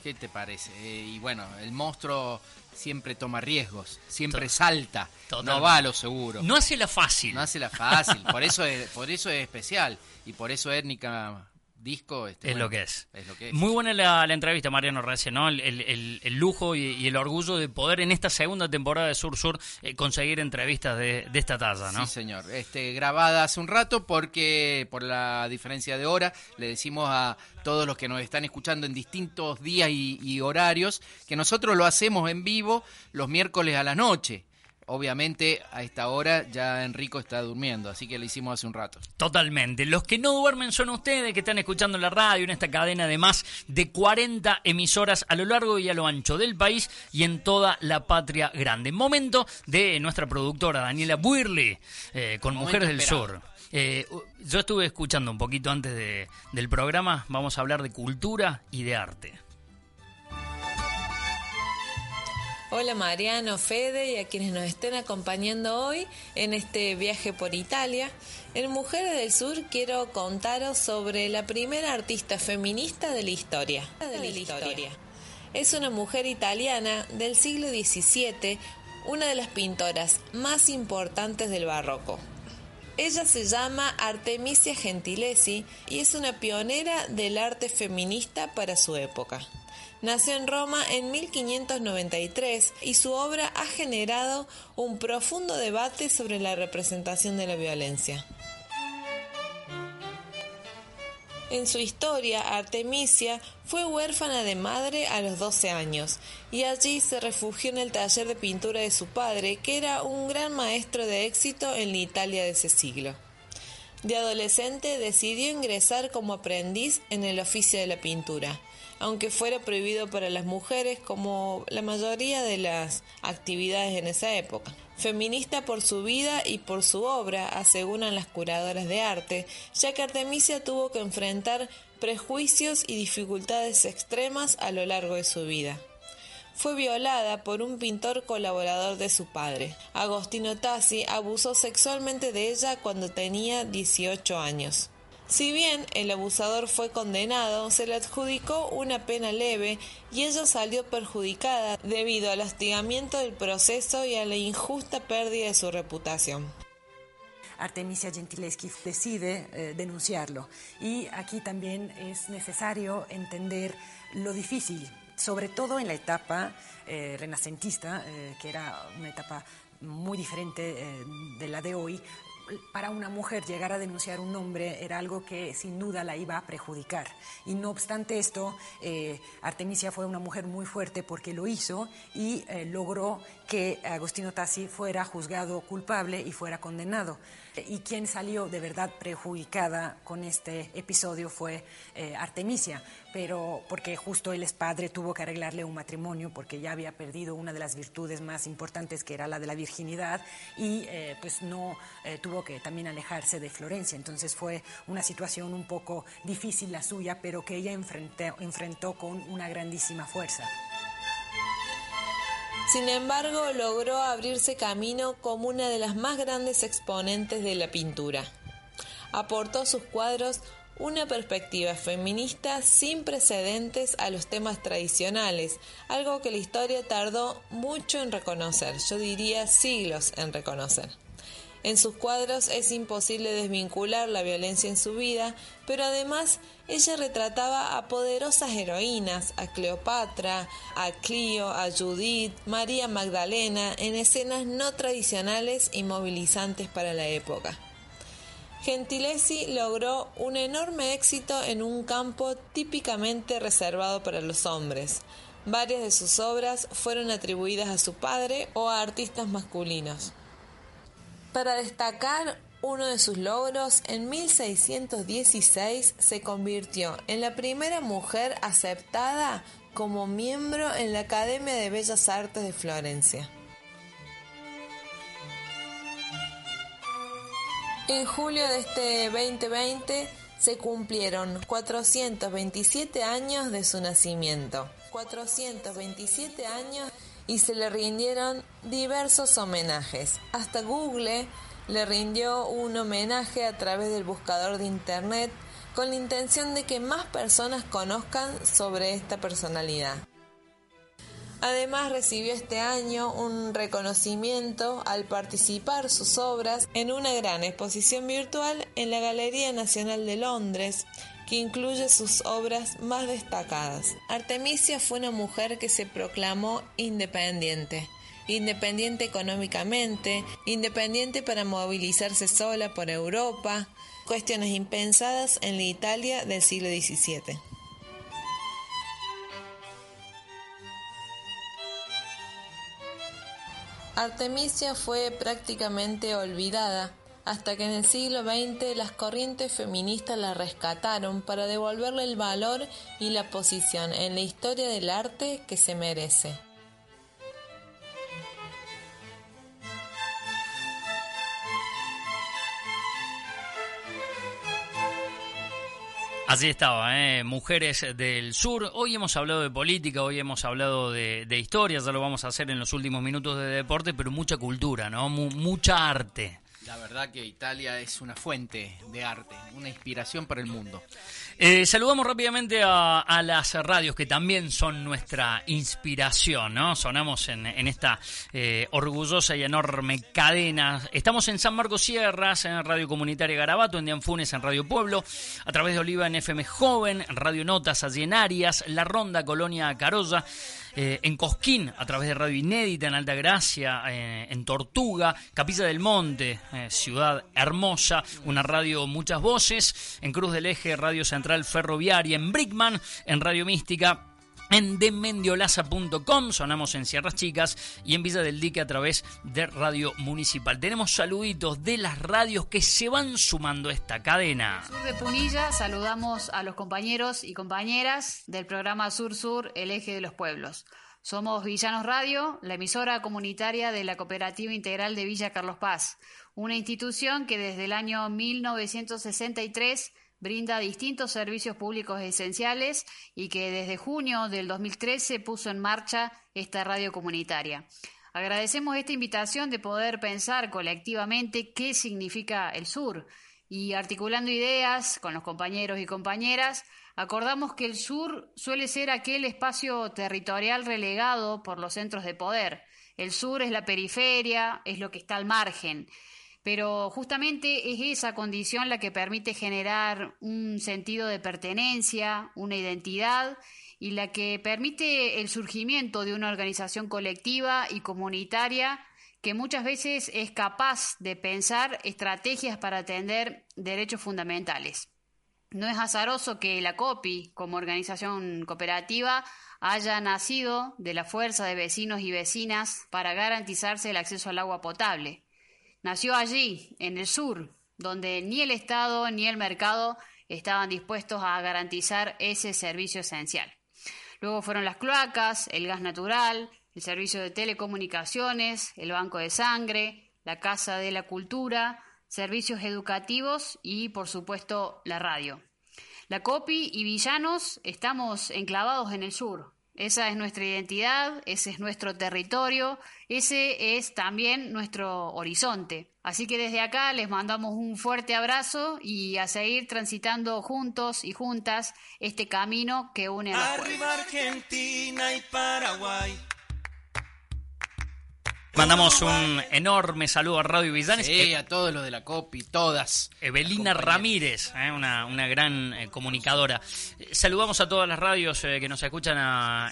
¿Qué te parece? Y bueno, el monstruo siempre toma riesgos, siempre salta, no va a lo seguro. No hace la fácil. No hace la fácil, por <laughs> eso es, por eso es especial y por eso étnica disco este, es, lo que es. Muy buena la, entrevista, Mariano recién, ¿no? El, lujo y, el orgullo de poder en esta segunda temporada de Sur Sur eh, conseguir entrevistas de, esta talla, ¿no? Sí, señor. Este, grabada hace un rato porque por la diferencia de hora le decimos a todos los que nos están escuchando en distintos días y horarios que nosotros lo hacemos en vivo los miércoles a la noche. Obviamente a esta hora ya Enrico está durmiendo, así que lo hicimos hace un rato. Totalmente. Los que no duermen son ustedes que están escuchando la radio en esta cadena de más de 40 emisoras a lo largo y a lo ancho del país y en toda la patria grande. Momento de nuestra productora Daniela Buirle eh, con Mujeres del Sur. Eh, yo estuve escuchando un poquito antes del programa, vamos a hablar de cultura y de arte. Hola Mariano, Fede y a quienes nos estén acompañando hoy en este viaje por Italia. En Mujeres del Sur quiero contaros sobre la primera artista feminista de la historia. De la historia. Es una mujer italiana del siglo XVII, una de las pintoras más importantes del barroco. Ella se llama Artemisia Gentilesi y es una pionera del arte feminista para su época. Nació en Roma en 1593 y su obra ha generado un profundo debate sobre la representación de la violencia. En su historia, Artemisia fue huérfana de madre a los 12 años y allí se refugió en el taller de pintura de su padre, que era un gran maestro de éxito en la Italia de ese siglo. De adolescente decidió ingresar como aprendiz en el oficio de la pintura aunque fuera prohibido para las mujeres como la mayoría de las actividades en esa época. Feminista por su vida y por su obra, aseguran las curadoras de arte, ya que Artemisia tuvo que enfrentar prejuicios y dificultades extremas a lo largo de su vida fue violada por un pintor colaborador de su padre. Agostino Tassi abusó sexualmente de ella cuando tenía 18 años. Si bien el abusador fue condenado, se le adjudicó una pena leve y ella salió perjudicada debido al hostigamiento del proceso y a la injusta pérdida de su reputación. Artemisia Gentileschi decide eh, denunciarlo. Y aquí también es necesario entender lo difícil, sobre todo en la etapa eh, renacentista, eh, que era una etapa muy diferente de la de hoy, para una mujer llegar a denunciar un hombre era algo que sin duda la iba a perjudicar. Y no obstante esto, eh, Artemisia fue una mujer muy fuerte porque lo hizo y eh, logró que Agostino Tassi fuera juzgado culpable y fuera condenado. Y quien salió de verdad perjudicada con este episodio fue eh, Artemisia, pero porque justo él es padre, tuvo que arreglarle un matrimonio porque ya había perdido una de las virtudes más importantes que era la de la virginidad y eh, pues no eh, tuvo que también alejarse de Florencia. Entonces fue una situación un poco difícil la suya, pero que ella enfrentó con una grandísima fuerza. Sin embargo, logró abrirse camino como una de las más grandes exponentes de la pintura. Aportó a sus cuadros una perspectiva feminista sin precedentes a los temas tradicionales, algo que la historia tardó mucho en reconocer, yo diría siglos en reconocer. En sus cuadros es imposible desvincular la violencia en su vida, pero además ella retrataba a poderosas heroínas, a Cleopatra, a Clio, a Judith, María Magdalena, en escenas no tradicionales y movilizantes para la época. Gentilesi logró un enorme éxito en un campo típicamente reservado para los hombres. Varias de sus obras fueron atribuidas a su padre o a artistas masculinos. Para destacar uno de sus logros, en 1616 se convirtió en la primera mujer aceptada como miembro en la Academia de Bellas Artes de Florencia. En julio de este 2020 se cumplieron 427 años de su nacimiento. 427 años y se le rindieron diversos homenajes. Hasta Google le rindió un homenaje a través del buscador de Internet con la intención de que más personas conozcan sobre esta personalidad. Además recibió este año un reconocimiento al participar sus obras en una gran exposición virtual en la Galería Nacional de Londres, que incluye sus obras más destacadas. Artemisia fue una mujer que se proclamó independiente, independiente económicamente, independiente para movilizarse sola por Europa, cuestiones impensadas en la Italia del siglo XVII. Artemisia fue prácticamente olvidada hasta que en el siglo XX las corrientes feministas la rescataron para devolverle el valor y la posición en la historia del arte que se merece. Así estaba, ¿eh? Mujeres del Sur. Hoy hemos hablado de política, hoy hemos hablado de, historia, ya lo vamos a hacer en los últimos minutos de deporte, pero mucha cultura, ¿no? mucha arte. La verdad que Italia es una fuente de arte, una inspiración para el mundo. Eh, saludamos rápidamente a, las radios que también son nuestra inspiración, ¿no? Sonamos en, esta eh, orgullosa y enorme cadena. Estamos en San Marcos Sierras, en Radio Comunitaria Garabato, en Dianfunes, en Radio Pueblo, a través de Oliva en FM Joven, Radio Notas allí en Arias, La Ronda, Colonia Carolla. Eh, en Cosquín, a través de Radio Inédita, en Altagracia, eh, en Tortuga, Capilla del Monte, eh, Ciudad Hermosa, una radio muchas voces, en Cruz del Eje, Radio Central Ferroviaria, en Brickman, en Radio Mística en demendiolaza.com, sonamos en Sierras Chicas y en Villa del Dique a través de Radio Municipal. Tenemos saluditos de las radios que se van sumando a esta cadena. Sur de Punilla, saludamos a los compañeros y compañeras del programa Sur Sur, el eje de los pueblos. Somos Villanos Radio, la emisora comunitaria de la Cooperativa Integral de Villa Carlos Paz, una institución que desde el año 1963 brinda distintos servicios públicos esenciales y que desde junio del 2013 puso en marcha esta radio comunitaria. Agradecemos esta invitación de poder pensar colectivamente qué significa el sur y articulando ideas con los compañeros y compañeras, acordamos que el sur suele ser aquel espacio territorial relegado por los centros de poder. El sur es la periferia, es lo que está al margen pero justamente es esa condición la que permite generar un sentido de pertenencia, una identidad y la que permite el surgimiento de una organización colectiva y comunitaria que muchas veces es capaz de pensar estrategias para atender derechos fundamentales. No es azaroso que la COPI, como organización cooperativa, haya nacido de la fuerza de vecinos y vecinas para garantizarse el acceso al agua potable. Nació allí, en el sur, donde ni el Estado ni el mercado estaban dispuestos a garantizar ese servicio esencial. Luego fueron las cloacas, el gas natural, el servicio de telecomunicaciones, el banco de sangre, la Casa de la Cultura, servicios educativos y, por supuesto, la radio. La COPI y Villanos estamos enclavados en el sur, esa es nuestra identidad, ese es nuestro territorio, ese es también nuestro horizonte. Así que desde acá les mandamos un fuerte abrazo y a seguir transitando juntos y juntas este camino que une a Arriba Argentina y Paraguay. Mandamos un enorme saludo a Radio Villanes. Sí, a todos los de la COPI, todas. Evelina Ramírez, eh, una, una, gran eh, comunicadora. saludamos a todas las radios eh, que nos escuchan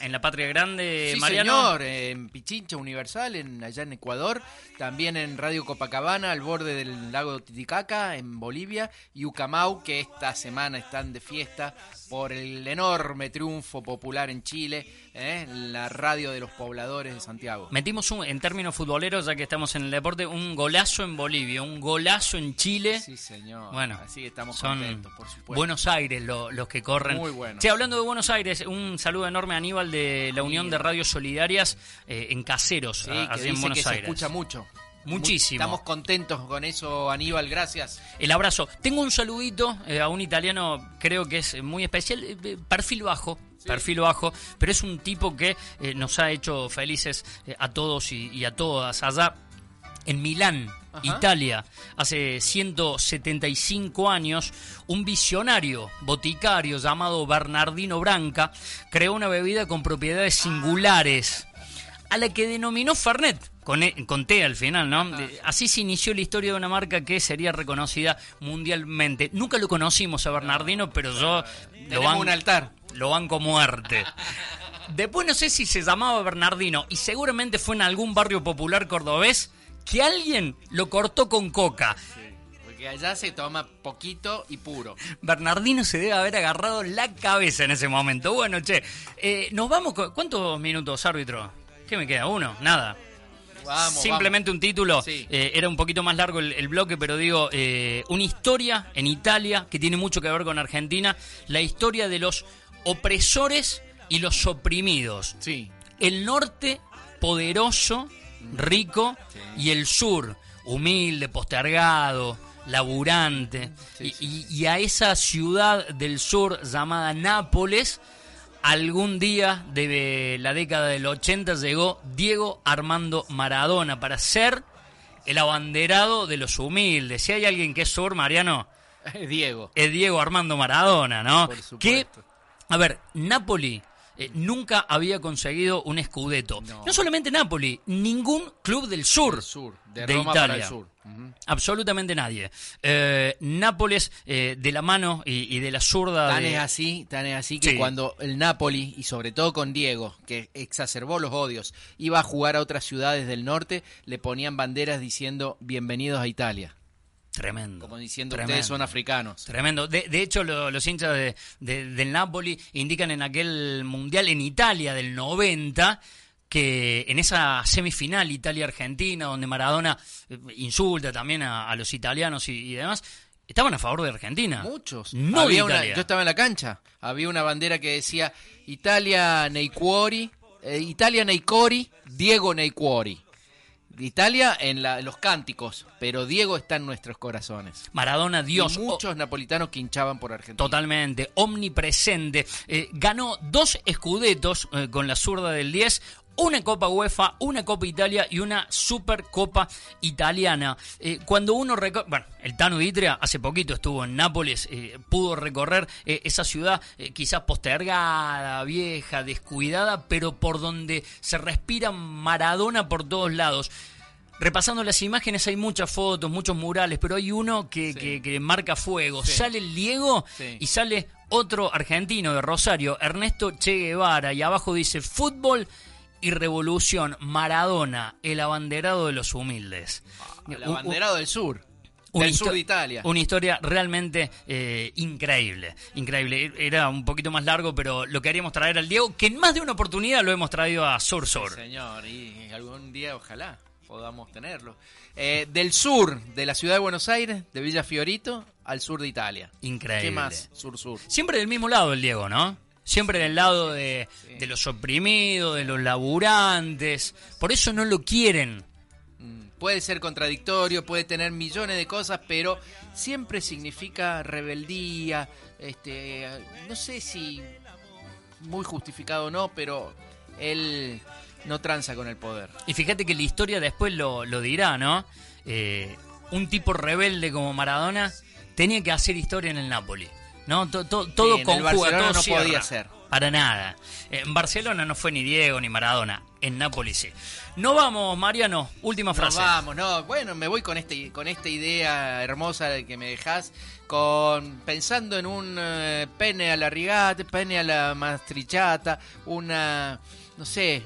en la Patria Grande. Sí, Mariano. señor, en Pichincha Universal, en, allá en Ecuador. También en Radio Copacabana, al borde del lago Titicaca, en Bolivia. Y Ucamau, que esta semana están de fiesta por el enorme triunfo popular en Chile, la radio de los pobladores de Santiago. Metimos un, en términos futboleros, ya que estamos en el deporte, un golazo en Bolivia, un golazo en Chile. Sí, señor. Bueno, así estamos son por supuesto. Buenos Aires los que corren. Muy bueno. Sí, hablando de Buenos Aires, un saludo enorme a Aníbal de la Unión de Radios Solidarias eh, en Caseros, sí, que en Buenos Aires. Se escucha mucho. Muchísimo. Estamos contentos con eso, Aníbal, gracias. El abrazo. Tengo un saludito eh, a un italiano, creo que es muy especial, eh, perfil bajo, perfil bajo, pero es un tipo que eh, nos ha hecho felices a todos y, a todas allá en Milán, Italia, hace 175 años, un visionario boticario llamado Bernardino Branca creó una bebida con propiedades singulares, a la que denominó Fernet, con, e, con T al final, ¿no? Así se inició la historia de una marca que sería reconocida mundialmente. Nunca lo conocimos a Bernardino, pero yo lo Tenemos un altar. Lo banco muerte. Después no sé si se llamaba Bernardino y seguramente fue en algún barrio popular cordobés que alguien lo cortó con coca. Porque allá se toma poquito y puro. Bernardino se debe haber agarrado la cabeza en ese momento. Bueno, che, eh, nos vamos con... ¿Cuántos minutos, árbitro? ¿Qué me queda? ¿Uno? Nada. Vamos, Simplemente un título. Sí. Eh, era un poquito más largo el, el bloque, pero digo, eh, una historia en Italia que tiene mucho que ver con Argentina. La historia de los opresores y los oprimidos. Sí. El norte poderoso, rico, y el sur humilde, postergado, laburante. y, y- y a esa ciudad del sur llamada Nápoles, algún día de la década del 80 llegó Diego Armando Maradona para ser el abanderado de los humildes. Si hay alguien que es sur, Mariano, <laughs> Diego. es Diego Armando Maradona, ¿no? Por Que, supuesto. A ver, Napoli eh, nunca había conseguido un escudeto. No. solamente Napoli, ningún club del sur, sur, de de, Roma para Italia. el sur. Absolutamente nadie. Eh, Nápoles, eh, de la mano y, y de la zurda Tan de... es así, tan es así que Sí. cuando el Napoli, y sobre todo con Diego, que exacerbó los odios, iba a jugar a otras ciudades del norte, le ponían banderas diciendo bienvenidos a Italia. Tremendo. Como diciendo Tremendo. ustedes son africanos. Tremendo. De, de hecho, lo- los hinchas de, de- del Napoli indican en aquel mundial en Italia del 90 que en esa semifinal Italia-Argentina, donde Maradona eh, insulta también a, a los italianos y, y demás, estaban a favor de Argentina. Muchos. No Había una- yo estaba en la cancha, había una bandera que decía Italia nei cuori, eh, Italia nei cori, Diego nei cuori. Italia en, la- en los cánticos, pero Diego está en nuestros corazones. Maradona, Dios. Y muchos napolitanos que hinchaban por Argentina. Totalmente, omnipresente. Eh, ganó dos escudetos eh, con la zurda del 10, una Copa UEFA, una Copa Italia y una Supercopa Italiana. Eh, cuando uno recorre, bueno, el Tano Ditria hace poquito estuvo en Nápoles, eh, pudo recorrer eh, esa ciudad quizás postergada, vieja, descuidada, pero por donde se respira Maradona por todos lados. Repasando las imágenes hay muchas fotos, muchos murales, pero hay uno que, que- que marca fuego. Sí. Sale el Diego Sí. y sale otro argentino de Rosario, Ernesto Che Guevara, y abajo dice fútbol y revolución, Maradona, el abanderado de los humildes. El Un- un- abanderado del sur. una del sur de Italia. Una historia realmente eh, increíble, increíble. Era un poquito más largo, pero lo queríamos traer al Diego, que en más de una oportunidad lo hemos traído a Sur Sur. Señor, y algún día ojalá podamos tenerlo. Eh, del sur de la ciudad de Buenos Aires, de Villa Fiorito, al sur de Italia. Increíble. ¿Qué más? Sur-sur. Siempre del mismo lado el Diego, ¿no? Siempre del lado de, de los oprimidos, de los laburantes. Por eso no lo quieren. Puede ser contradictorio, puede tener millones de cosas, pero siempre significa rebeldía, este, no sé si muy justificado o no, pero él no tranza con el poder. Y fíjate que la historia después lo, lo dirá, ¿no? Eh, un tipo rebelde como Maradona tenía que hacer historia en el Napoli. ¿No? To- to- todo conjuga, Barcelona todo no cierra. podía ser. Para nada. En Barcelona no fue ni Diego ni Maradona. En Nápoles sí. No vamos, Mariano. Última frase. vamos, no, bueno, me voy con este con esta idea hermosa que me dejas con pensando en un eh, pene a la rigata, pene a la mastrichata, una no sé,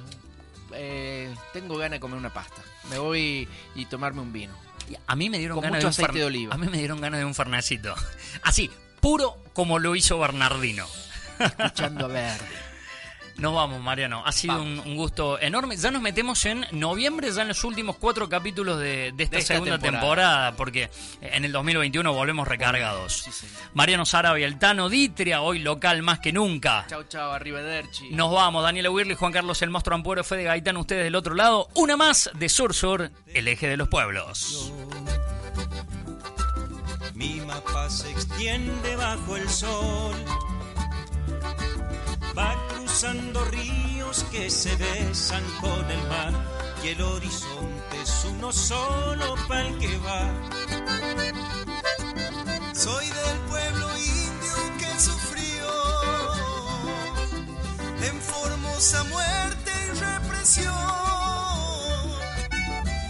eh, tengo ganas de comer una pasta. Me voy y tomarme un vino. A mí me dieron ganas de un aceite de oliva. A mí me dieron ganas de un fernacito. <laughs> Así, puro como lo hizo Bernardino. Escuchando a Verde. Nos vamos, Mariano. Ha sido un, un gusto enorme. Ya nos metemos en noviembre, ya en los últimos cuatro capítulos de, de esta, De esta segunda temporada. temporada. porque en el 2021 volvemos recargados. Mariano Sara y el Tano Ditria, hoy local más que nunca. Chau, chau, arrivederci. Nos vamos, Daniela Wirley, Juan Carlos El Monstruo Ampuero, Fede Gaitán, ustedes del otro lado. Una más de Sur Sur, el eje de los pueblos. Mi mapa se extiende bajo el sol. Va cruzando ríos que se besan con el mar. y el horizonte es uno solo para el que va. Soy del pueblo indio que sufrió en formosa muerte y represión.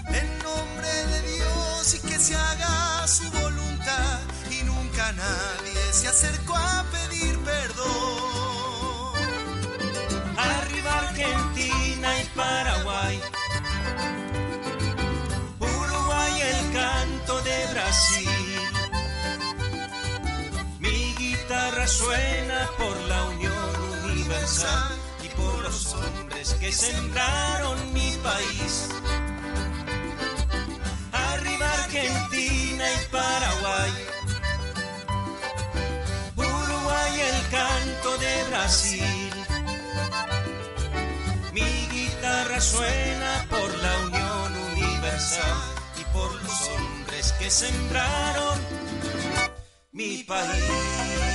En nombre de Dios y que se haga se acercó a pedir perdón. Arriba Argentina y Paraguay. Uruguay el canto de Brasil. Mi guitarra suena por la unión universal y por los hombres que sembraron mi país. Arriba Argentina y Paraguay. Canto de Brasil. Mi guitarra suena por la unión universal y por los hombres que sembraron mi país.